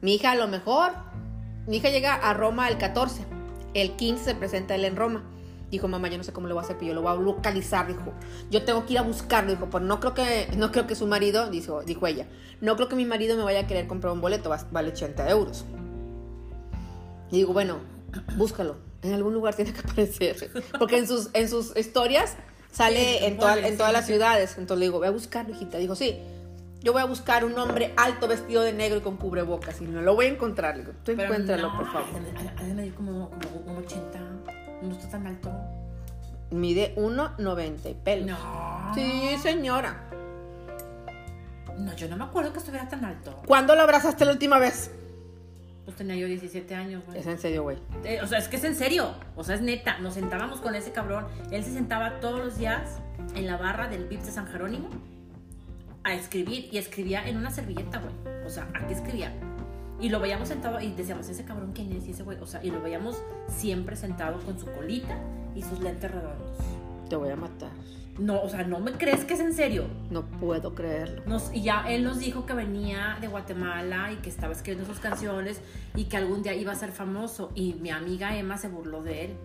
B: Mi hija, a lo mejor. Mi hija llega a Roma el 14. El 15 se presenta él en Roma. Dijo, mamá, yo no sé cómo lo voy a hacer, pero yo lo voy a localizar, dijo. Yo tengo que ir a buscarlo, dijo, pues no creo que, no creo que su marido, dijo, dijo ella, no creo que mi marido me vaya a querer comprar un boleto, va- vale 80 euros. Y digo, bueno, búscalo. En algún lugar tiene que aparecer. Porque en sus, en sus historias sale
A: Sí,
B: en, toda-
A: goles,
B: en todas
A: sí,
B: las ciudades. Entonces le digo, voy a buscarlo, hijita. Dijo, sí. Yo voy a buscar un hombre alto vestido de negro y con cubrebocas. Y no lo voy a encontrar. Le digo, tú
A: Pero
B: encuéntralo,
A: no,
B: por favor.
A: Ha ha de medir como, como un 80. No está tan alto.
B: Mide 1,90 y pelos.
A: No.
B: Sí, señora.
A: No, yo no me acuerdo que estuviera tan alto.
B: ¿Cuándo lo abrazaste la última vez?
A: Pues tenía yo 17 años, güey.
B: Es en serio, güey.
A: Eh, o sea, es que es en serio. O sea, es neta. Nos sentábamos con ese cabrón. Él se sentaba todos los días en la barra del VIP de San Jerónimo a escribir. Y escribía en una servilleta, güey. O sea, aquí escribía. Y lo veíamos sentado y decíamos, ese cabrón, ¿quién es? Y ese güey. O sea, y lo veíamos siempre sentado con su colita y sus lentes redondos.
B: Te voy a matar.
A: No, o sea, no me crees que es en serio.
B: No puedo creerlo.
A: Nos, y ya él nos dijo que venía de Guatemala y que estaba escribiendo sus canciones y que algún día iba a ser famoso. Y mi amiga Emma se burló de él.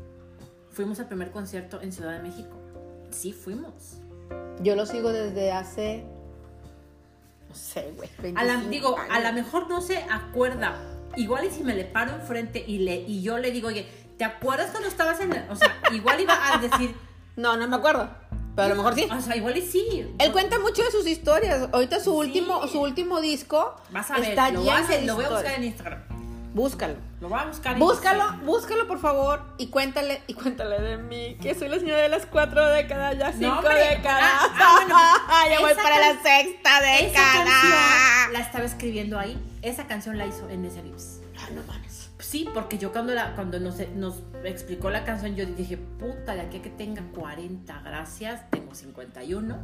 A: Fuimos al primer concierto en Ciudad de México. Sí, fuimos.
B: Yo lo sigo desde hace. No sé, güey.
A: A la,
B: 25
A: digo, a lo
B: años.
A: mejor no se acuerda. Igual y si me le paro enfrente y, le, y yo le digo, oye, ¿te acuerdas cuando estabas en el-?" O sea, igual iba a decir,
B: No, no me acuerdo. Pero a lo mejor sí.
A: o sea, igual y sí.
B: Él cuenta mucho de sus historias. Ahorita su último, su último disco
A: Vas a ver,
B: está
A: lo,
B: lleno de
A: lo voy a buscar en Instagram.
B: Búscalo.
A: Lo voy a buscar en
B: Búscalo,
A: Instagram.
B: búscalo por favor y cuéntale, y cuéntale de mí, que soy la señora de las cuatro décadas, ya cinco décadas.
A: Ah, ah, bueno,
B: ya voy
A: esa
B: para la sexta
A: Esa
B: década.
A: canción la estaba escribiendo ahí. Esa canción la hizo en ese Vips.
B: Ah, no mames.
A: Sí, porque yo cuando, la, cuando nos, nos explicó la canción, yo dije, puta, de aquí a que tenga 40, gracias, tengo 51.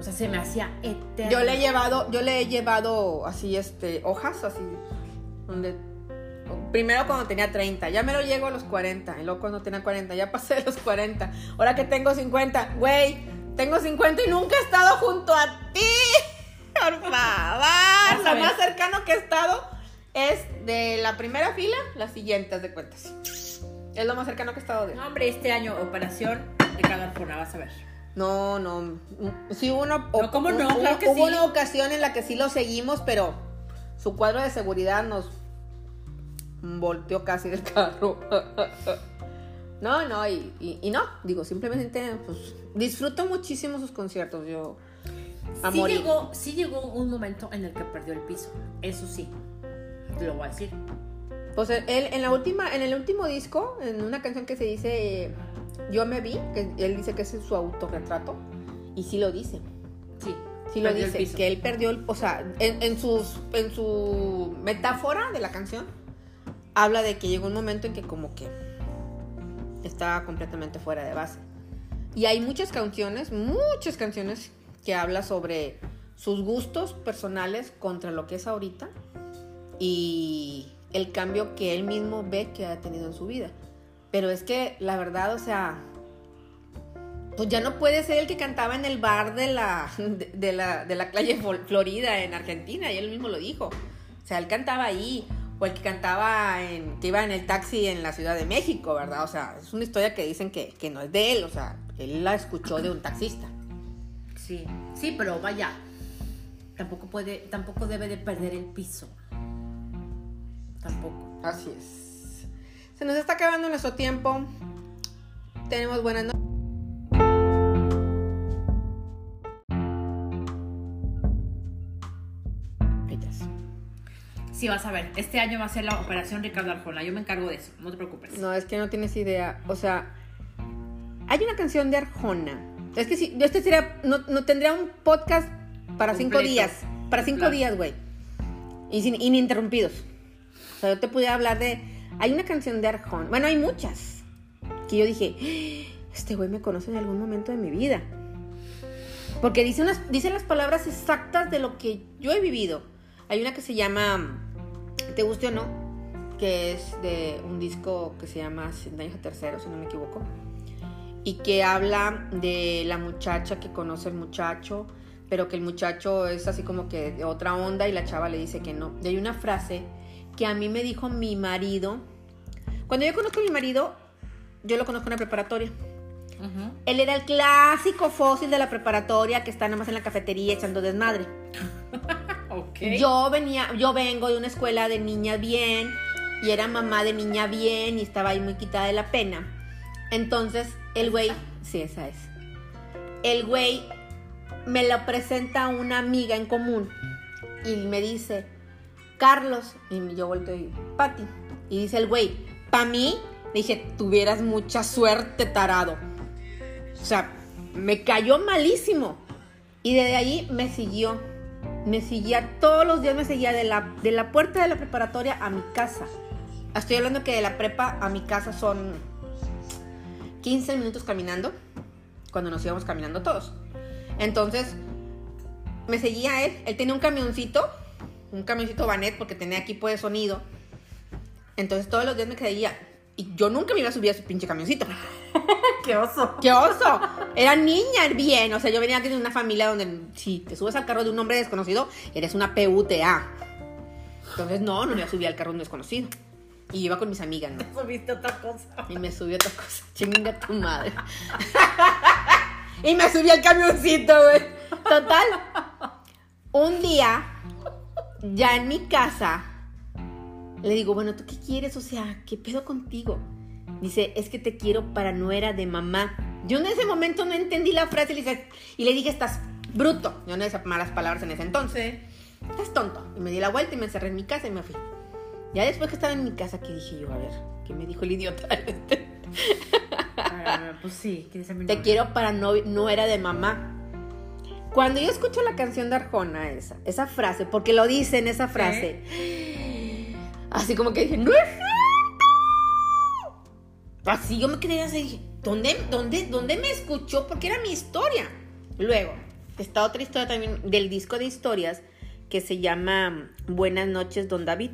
A: O sea, se me hacía eterno.
B: Yo le he llevado, yo le he llevado así, este, hojas, así, donde, primero cuando tenía 30, ya me lo llego a los 40, y luego cuando tenía 40, ya pasé los 40, ahora que tengo 50, güey, tengo 50 y nunca he estado junto a ti, por favor, lo más cercano que he estado es de la primera fila, las siguientes de cuentas, es lo más cercano que he estado de
A: No, hombre, este año, operación de cada Arjona, vas a ver.
B: No, no. Sí hubo una,
A: No, ¿cómo no?
B: hubo-
A: Claro que
B: hubo
A: sí.
B: una ocasión en la que sí lo seguimos, pero su cuadro de seguridad nos volteó casi del carro. No, no, y, y- y no, digo, simplemente pues, disfruto muchísimo sus conciertos. Yo
A: Sí llegó, sí llegó un momento en el que perdió el piso. Eso sí, lo voy a decir.
B: Pues él en la última, en el último disco, en una canción que se dice eh, Yo me vi, que él dice que ese es su autorretrato, y sí lo dice.
A: Sí,
B: Sí lo dice, que él perdió el, o sea, en, en sus, en su metáfora de la canción, habla de que llegó un momento en que como que estaba completamente fuera de base. Y hay muchas canciones, muchas canciones que habla sobre sus gustos personales contra lo que es ahorita y el cambio que él mismo ve que ha tenido en su vida. Pero es que la verdad, o sea, pues ya no puede ser el que cantaba en el bar de la, de, la, de la calle Florida en Argentina, y él mismo lo dijo. O sea, él cantaba ahí, o el que cantaba en, que iba en el taxi en la Ciudad de México, ¿verdad? O sea, es una historia que dicen que, que no es de él, o sea, él la escuchó de un taxista.
A: Sí, sí, pero vaya. Tampoco puede, tampoco debe de perder el piso. Tampoco.
B: Así es. Se nos está acabando nuestro tiempo. Tenemos buenas noches.
A: Sí, vas a ver. Este año va a ser la operación Ricardo Arjona. Yo me encargo de eso. No te preocupes.
B: No, es que no tienes idea. O sea, hay una canción de Arjona. Es que si, este sería, no, no tendría un podcast para cinco días. Para cinco
A: Claro.
B: días, güey. Y sin ininterrumpidos. O sea, yo te pudiera hablar de. Hay una canción de Arjona. Bueno, hay muchas. Que yo dije, "Ah, este güey me conoce en algún momento de mi vida. Porque dice, unas, dice las palabras exactas de lo que yo he vivido. Hay una que se llama Te guste o no, que es de un disco que se llama Sin Daños a Terceros, si no me equivoco. Y que habla de la muchacha que conoce al muchacho, pero que el muchacho es así como que de otra onda y la chava le dice que no. Y hay una frase que a mí me dijo mi marido. Cuando yo conozco a mi marido, yo lo conozco en la preparatoria. Él era el clásico fósil de la preparatoria que está nada más en la cafetería echando desmadre. Yo venía, yo vengo de una escuela de niña bien y era mamá de niña bien y estaba ahí muy quitada de la pena. Entonces, el güey, sí, esa es. El güey me lo presenta a una amiga en común y me dice, Carlos, y yo volteo y Pati. Y dice el güey, pa' mí, dije, tuvieras mucha suerte, tarado. O sea, me cayó malísimo. Y desde ahí me siguió. Me seguía, todos los días me seguía de la, de la puerta de la preparatoria a mi casa. Estoy hablando que de la prepa a mi casa son 15 minutos caminando, cuando nos íbamos caminando todos. Entonces, me seguía él. Él tenía un camioncito, un camioncito Vanet, porque tenía equipo de sonido. Entonces, todos los días me seguía. Y yo nunca me iba a subir a su pinche camioncito.
A: ¡Qué oso!
B: ¡Qué oso! Era niña, bien. O sea, yo venía de una familia donde si te subes al carro de un hombre desconocido, eres una PUTA. Entonces, no, no me iba a subir al carro de un desconocido. Y iba con mis amigas, ¿no?
A: Subiste otra cosa.
B: Y me subí otra cosa. Chinga tu madre. y me subí al camioncito, güey. Total. Un día, ya en mi casa, le digo, bueno, ¿tú qué quieres? O sea, ¿qué pedo contigo? Dice, es que te quiero para nuera de mamá. Yo en ese momento no entendí la frase y le dije, y le dije estás bruto. Yo no decía malas palabras en ese entonces. Estás tonto. Y me di la vuelta y me encerré en mi casa y me fui. Ya después que estaba en mi casa, que dije yo, a ver, ¿qué me dijo el idiota este?
A: Ah, pues sí, ¿quieres ser mi
B: Te quiero para no, no era de mamá. Cuando yo escucho la canción de Arjona, esa, esa frase, porque lo dice en esa frase, así como que dije, ¡No es cierto! Así yo me quedé así, dije, ¿dónde, dónde, ¿dónde me escuchó? Porque era mi historia. Luego, está otra historia también del disco de historias que se llama Buenas noches, don David.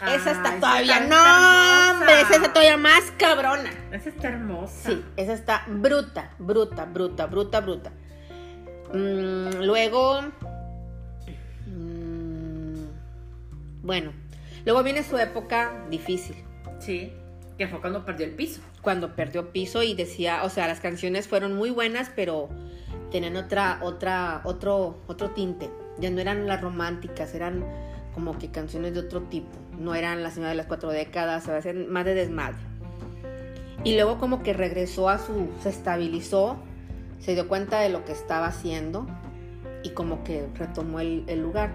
A: Ah,
B: esa está
A: esa
B: todavía,
A: está
B: no, hombre, esa está todavía más cabrona.
A: Esa está hermosa.
B: Sí, esa está bruta, bruta, bruta, bruta, bruta. Mm, luego. mm, bueno, luego viene su época difícil.
A: Sí. Que fue cuando perdió el piso.
B: Cuando perdió piso y decía, o sea, las canciones fueron muy buenas, pero tenían otra, otra, otro, otro tinte. Ya no eran las románticas, eran como que canciones de otro tipo. No eran la señora de las cuatro décadas, a veces más de desmadre. Y luego como que regresó a su, se estabilizó, se dio cuenta de lo que estaba haciendo y como que retomó el, lugar.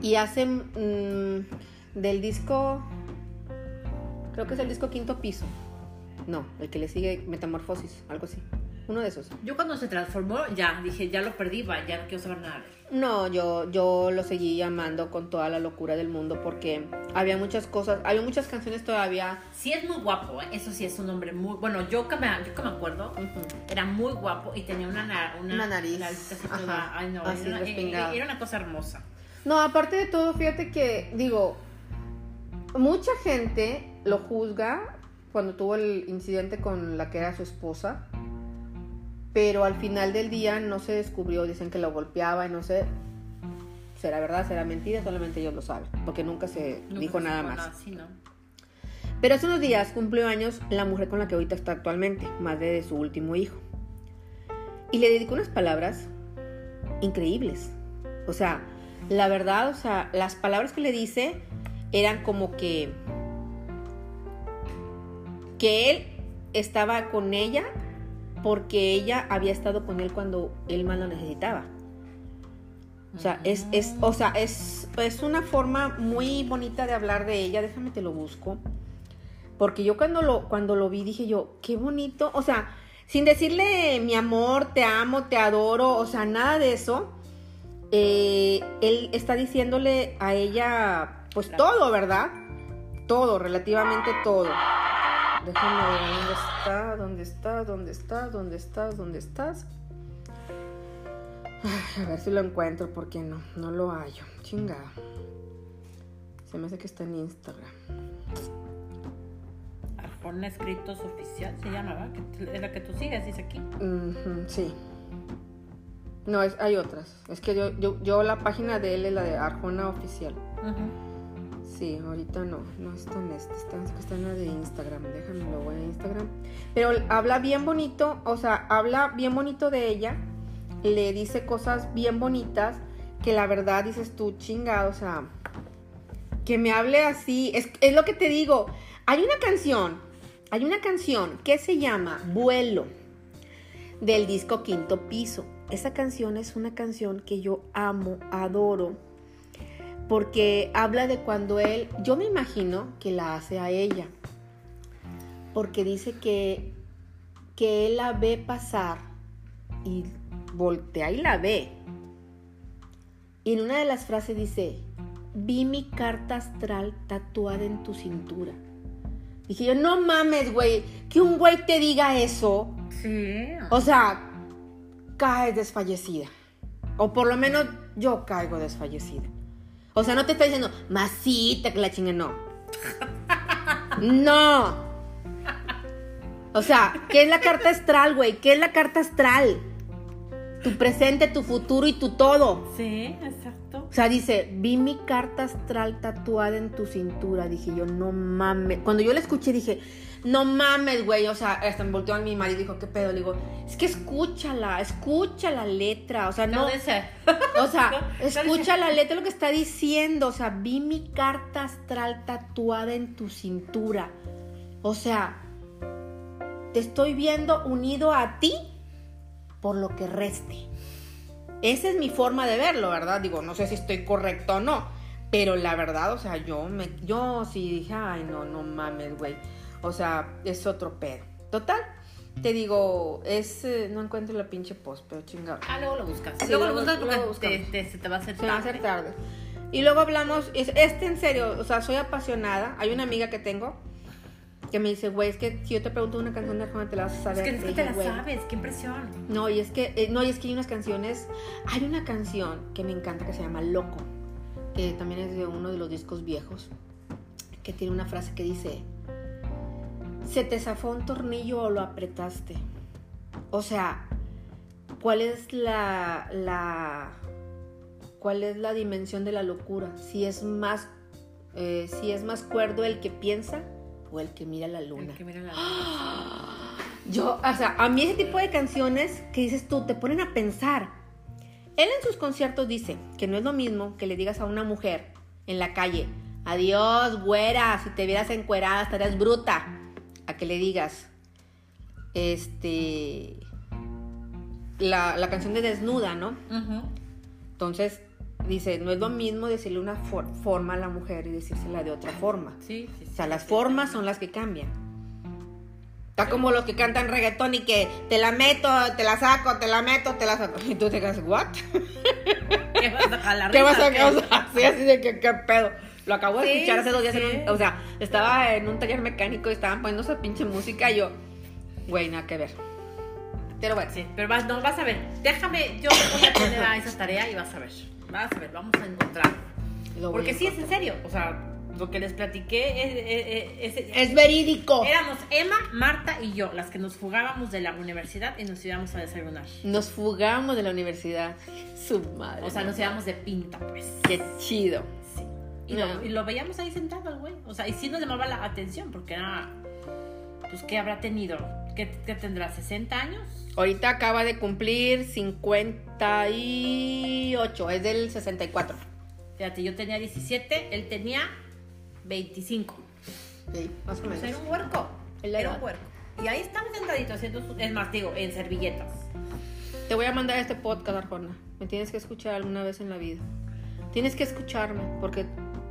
B: Y hace mm, del disco, creo que es el disco Quinto Piso. No, el que le sigue Metamorfosis, algo así. Uno de esos.
A: Yo cuando se transformó, ya, dije, ya lo perdí, va, ya no quiero saber nada.
B: No, yo, yo lo seguí amando con toda la locura del mundo porque había muchas cosas, había muchas canciones todavía.
A: Sí es muy guapo, ¿eh? eso sí es un hombre muy... Bueno, yo que me, yo que me acuerdo, era muy guapo y tenía una, na- una,
B: Una nariz.
A: así toda- Ay, no,
B: Así,
A: era, una, era una cosa hermosa.
B: No, aparte de todo, fíjate que, digo, mucha gente lo juzga cuando tuvo el incidente con la que era su esposa. Pero al final del día no se descubrió, dicen que lo golpeaba y no sé, será verdad, será mentira, solamente ellos lo saben, porque nunca se
A: Nunca
B: dijo
A: se
B: nada más.
A: sí, ¿no?
B: Pero hace unos días cumplió años la mujer con la que ahorita está actualmente, madre de su último hijo. Y le dedicó unas palabras increíbles. O sea, la verdad, o sea, las palabras que le dice eran como que que él estaba con ella porque ella había estado con él cuando él más lo necesitaba. O sea, es, es, o sea, es, es una forma muy bonita de hablar de ella. Déjame te lo busco. Porque yo cuando lo, cuando lo vi dije yo, qué bonito. O sea, sin decirle mi amor, te amo, te adoro, o sea, nada de eso. eh, él está diciéndole a ella, pues todo, ¿verdad? Todo, relativamente todo. Déjame ver dónde está, dónde está, dónde está, dónde estás, dónde estás. Ay, a ver si lo encuentro, porque no, no lo hallo. Chingada. Se me hace que está en Instagram.
A: Arjona Escritos Oficial se llama, ¿verdad? Es la que tú sigues, dice aquí.
B: Ujú, sí. No, es, hay otras. Es que yo, yo, yo la página de él es la de Arjona Oficial.
A: Ujú.
B: Sí, ahorita no, no está en este, está, la de Instagram, déjame lo voy a Instagram. Pero habla bien bonito, o sea, habla bien bonito de ella, le dice cosas bien bonitas que la verdad dices tú, chinga, o sea, que me hable así, es, es lo que te digo, hay una canción, hay una canción que se llama Vuelo del disco Quinto Piso. Esa canción es una canción que yo amo, adoro porque habla de cuando él, yo me imagino que la hace a ella, porque dice que, que él la ve pasar y voltea y la ve. Y en una de las frases dice, vi mi carta astral tatuada en tu cintura. Dije yo, no mames, güey, que un güey te diga eso.
A: Sí.
B: O sea, caes desfallecida. O por lo menos yo caigo desfallecida. O sea, no te está diciendo, masita, que la chingue, no. No. O sea, ¿qué es la carta astral, güey? ¿Qué es la carta astral? Tu presente, tu futuro y tu todo.
A: Sí, exacto.
B: O sea, dice, vi mi carta astral tatuada en tu cintura. Dije yo, no mames. Cuando yo la escuché dije, no mames, güey. O sea, hasta me volteó a mi marido y dijo, ¿qué pedo? Le digo, es que escúchala, escucha la letra. O sea, no.
A: No dice.
B: O sea,
A: No,
B: escucha la letra lo que está diciendo. O sea, vi mi carta astral tatuada en tu cintura. O sea, te estoy viendo unido a ti por lo que reste. Esa es mi forma de verlo, ¿verdad? Digo, no sé si estoy correcto o no. Pero la verdad, o sea, yo me, yo sí dije, ay, no, no mames, güey. O sea, es otro pedo. Total, te digo, es, eh, no encuentro la pinche post, pero chingado.
A: Ah, luego lo buscas.
B: Sí,
A: luego lo buscas porque
B: luego
A: te, te- se te va a hacer
B: Se va a hacer
A: tarde.
B: Y luego hablamos, es- este en serio, o sea, soy apasionada. Hay una amiga que tengo que me dice, güey, es que si yo te pregunto una canción de Arjona, te la vas a
A: Es
B: saber.
A: que, es que te la
B: "Güey".
A: sabes, qué impresión.
B: No, y es que, eh, no, y es que hay unas canciones, hay una canción que me encanta que se llama Loco, que también es de uno de los discos viejos, que tiene una frase que dice, se te zafó un tornillo o lo apretaste. O sea, ¿cuál es la, la, cuál es la dimensión de la locura? Si es más, eh, si es más cuerdo el que piensa o el que mira la luna.
A: El que mira la luna.
B: Yo, o sea, a mí ese tipo de canciones que dices tú, te ponen a pensar. Él en sus conciertos dice que no es lo mismo que le digas a una mujer en la calle, adiós, güera, si te vieras encuerada estarías bruta, a que le digas, este, la, la canción de desnuda, ¿no? Entonces, dice, no es lo mismo decirle una for- forma a la mujer y decírsela de otra forma.
A: Sí, sí,
B: O sea, las
A: sí,
B: formas son las que cambian. Está como los que cantan reggaetón y que te la meto, te la saco, te la meto, te la saco. Y tú te quedas, ¿what?
A: ¿Qué vas a jalar?
B: ¿Qué vas a sea, así, así de que, ¿qué pedo? Lo acabo de
A: Sí,
B: escuchar hace dos días en
A: sí.
B: un, o sea, estaba en un taller mecánico y estaban poniendo esa pinche música y yo, güey, nada que ver. Pero bueno,
A: Sí, pero vas, no, vas a ver. Déjame, yo me voy a poner a esa tarea y vas a ver. Vas a ver, vamos a encontrar. Porque sí, es en serio. O sea, Lo que les platiqué es, es- es-
B: Es verídico.
A: éramos Emma, Marta y yo las que nos fugábamos de la universidad y nos íbamos a desayunar.
B: Nos fugamos de la universidad. Su madre.
A: O sea,
B: no.
A: nos íbamos de pinta, pues.
B: Qué chido.
A: Y,
B: No.
A: lo, y lo veíamos ahí sentado el güey. O sea, y sí nos llamaba la atención porque era. Pues, ¿qué habrá tenido? ¿Qué, qué tendrá? ¿60 años?
B: Ahorita acaba de cumplir 58. Es del 64.
A: Fíjate, yo tenía 17, él tenía 25.
B: Sí, más o
A: sea,
B: menos.
A: era un huerco. Era un huerco. Y ahí estaba sentadito haciendo su. Es más, digo, en servilletas.
B: Te voy a mandar este podcast, Arjona. Me tienes que escuchar alguna vez en la vida. Tienes que escucharme, porque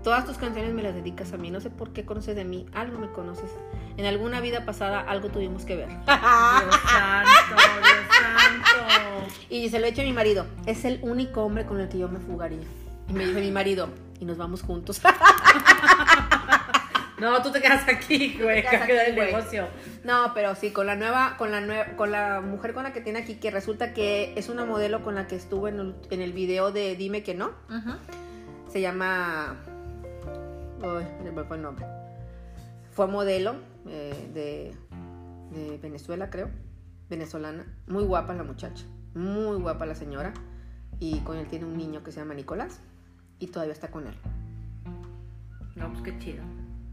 B: todas tus canciones me las dedicas a mí. No sé por qué conoces de mí. Algo me conoces. En alguna vida pasada algo tuvimos que ver.
A: Dios santo, Dios santo.
B: Y se lo he hecho a mi marido. Es el único hombre con el que yo me fugaría. Y me dice mi marido, y nos vamos juntos.
A: No, tú te quedas aquí, güey.
B: Quedas
A: Que
B: aquí,
A: el
B: güey.
A: negocio.
B: No, pero sí, con la nueva, con la nueva, con la mujer con la que tiene aquí, que resulta que es una modelo con la que estuvo en el, en el video de Dime que no.
A: Ajá.
B: Se llama. Fue el nombre. Fue modelo eh, de, de Venezuela, creo. Venezolana. Muy guapa la muchacha. Muy guapa la señora. Y con él tiene un niño que se llama Nicolás. Y todavía está con él.
A: No, pues qué chido.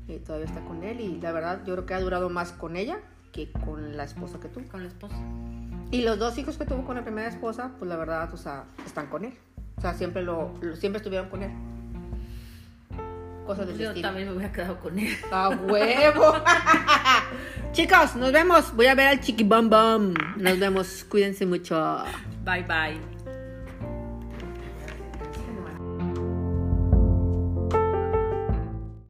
B: Y todavía está con él. Y la verdad, yo creo que ha durado más con ella que con la esposa que tuvo.
A: Con la esposa.
B: Y los dos hijos que tuvo con la primera esposa, pues la verdad, o sea, están con él. O sea, siempre lo, lo- siempre estuvieron con él. Cosas de ese
A: Yo
B: estilo.
A: también me hubiera quedado con él.
B: ¡A huevo! Chicos, nos vemos. Voy a ver al Chiqui Bam Bam. Nos vemos. Cuídense mucho.
A: Bye, bye.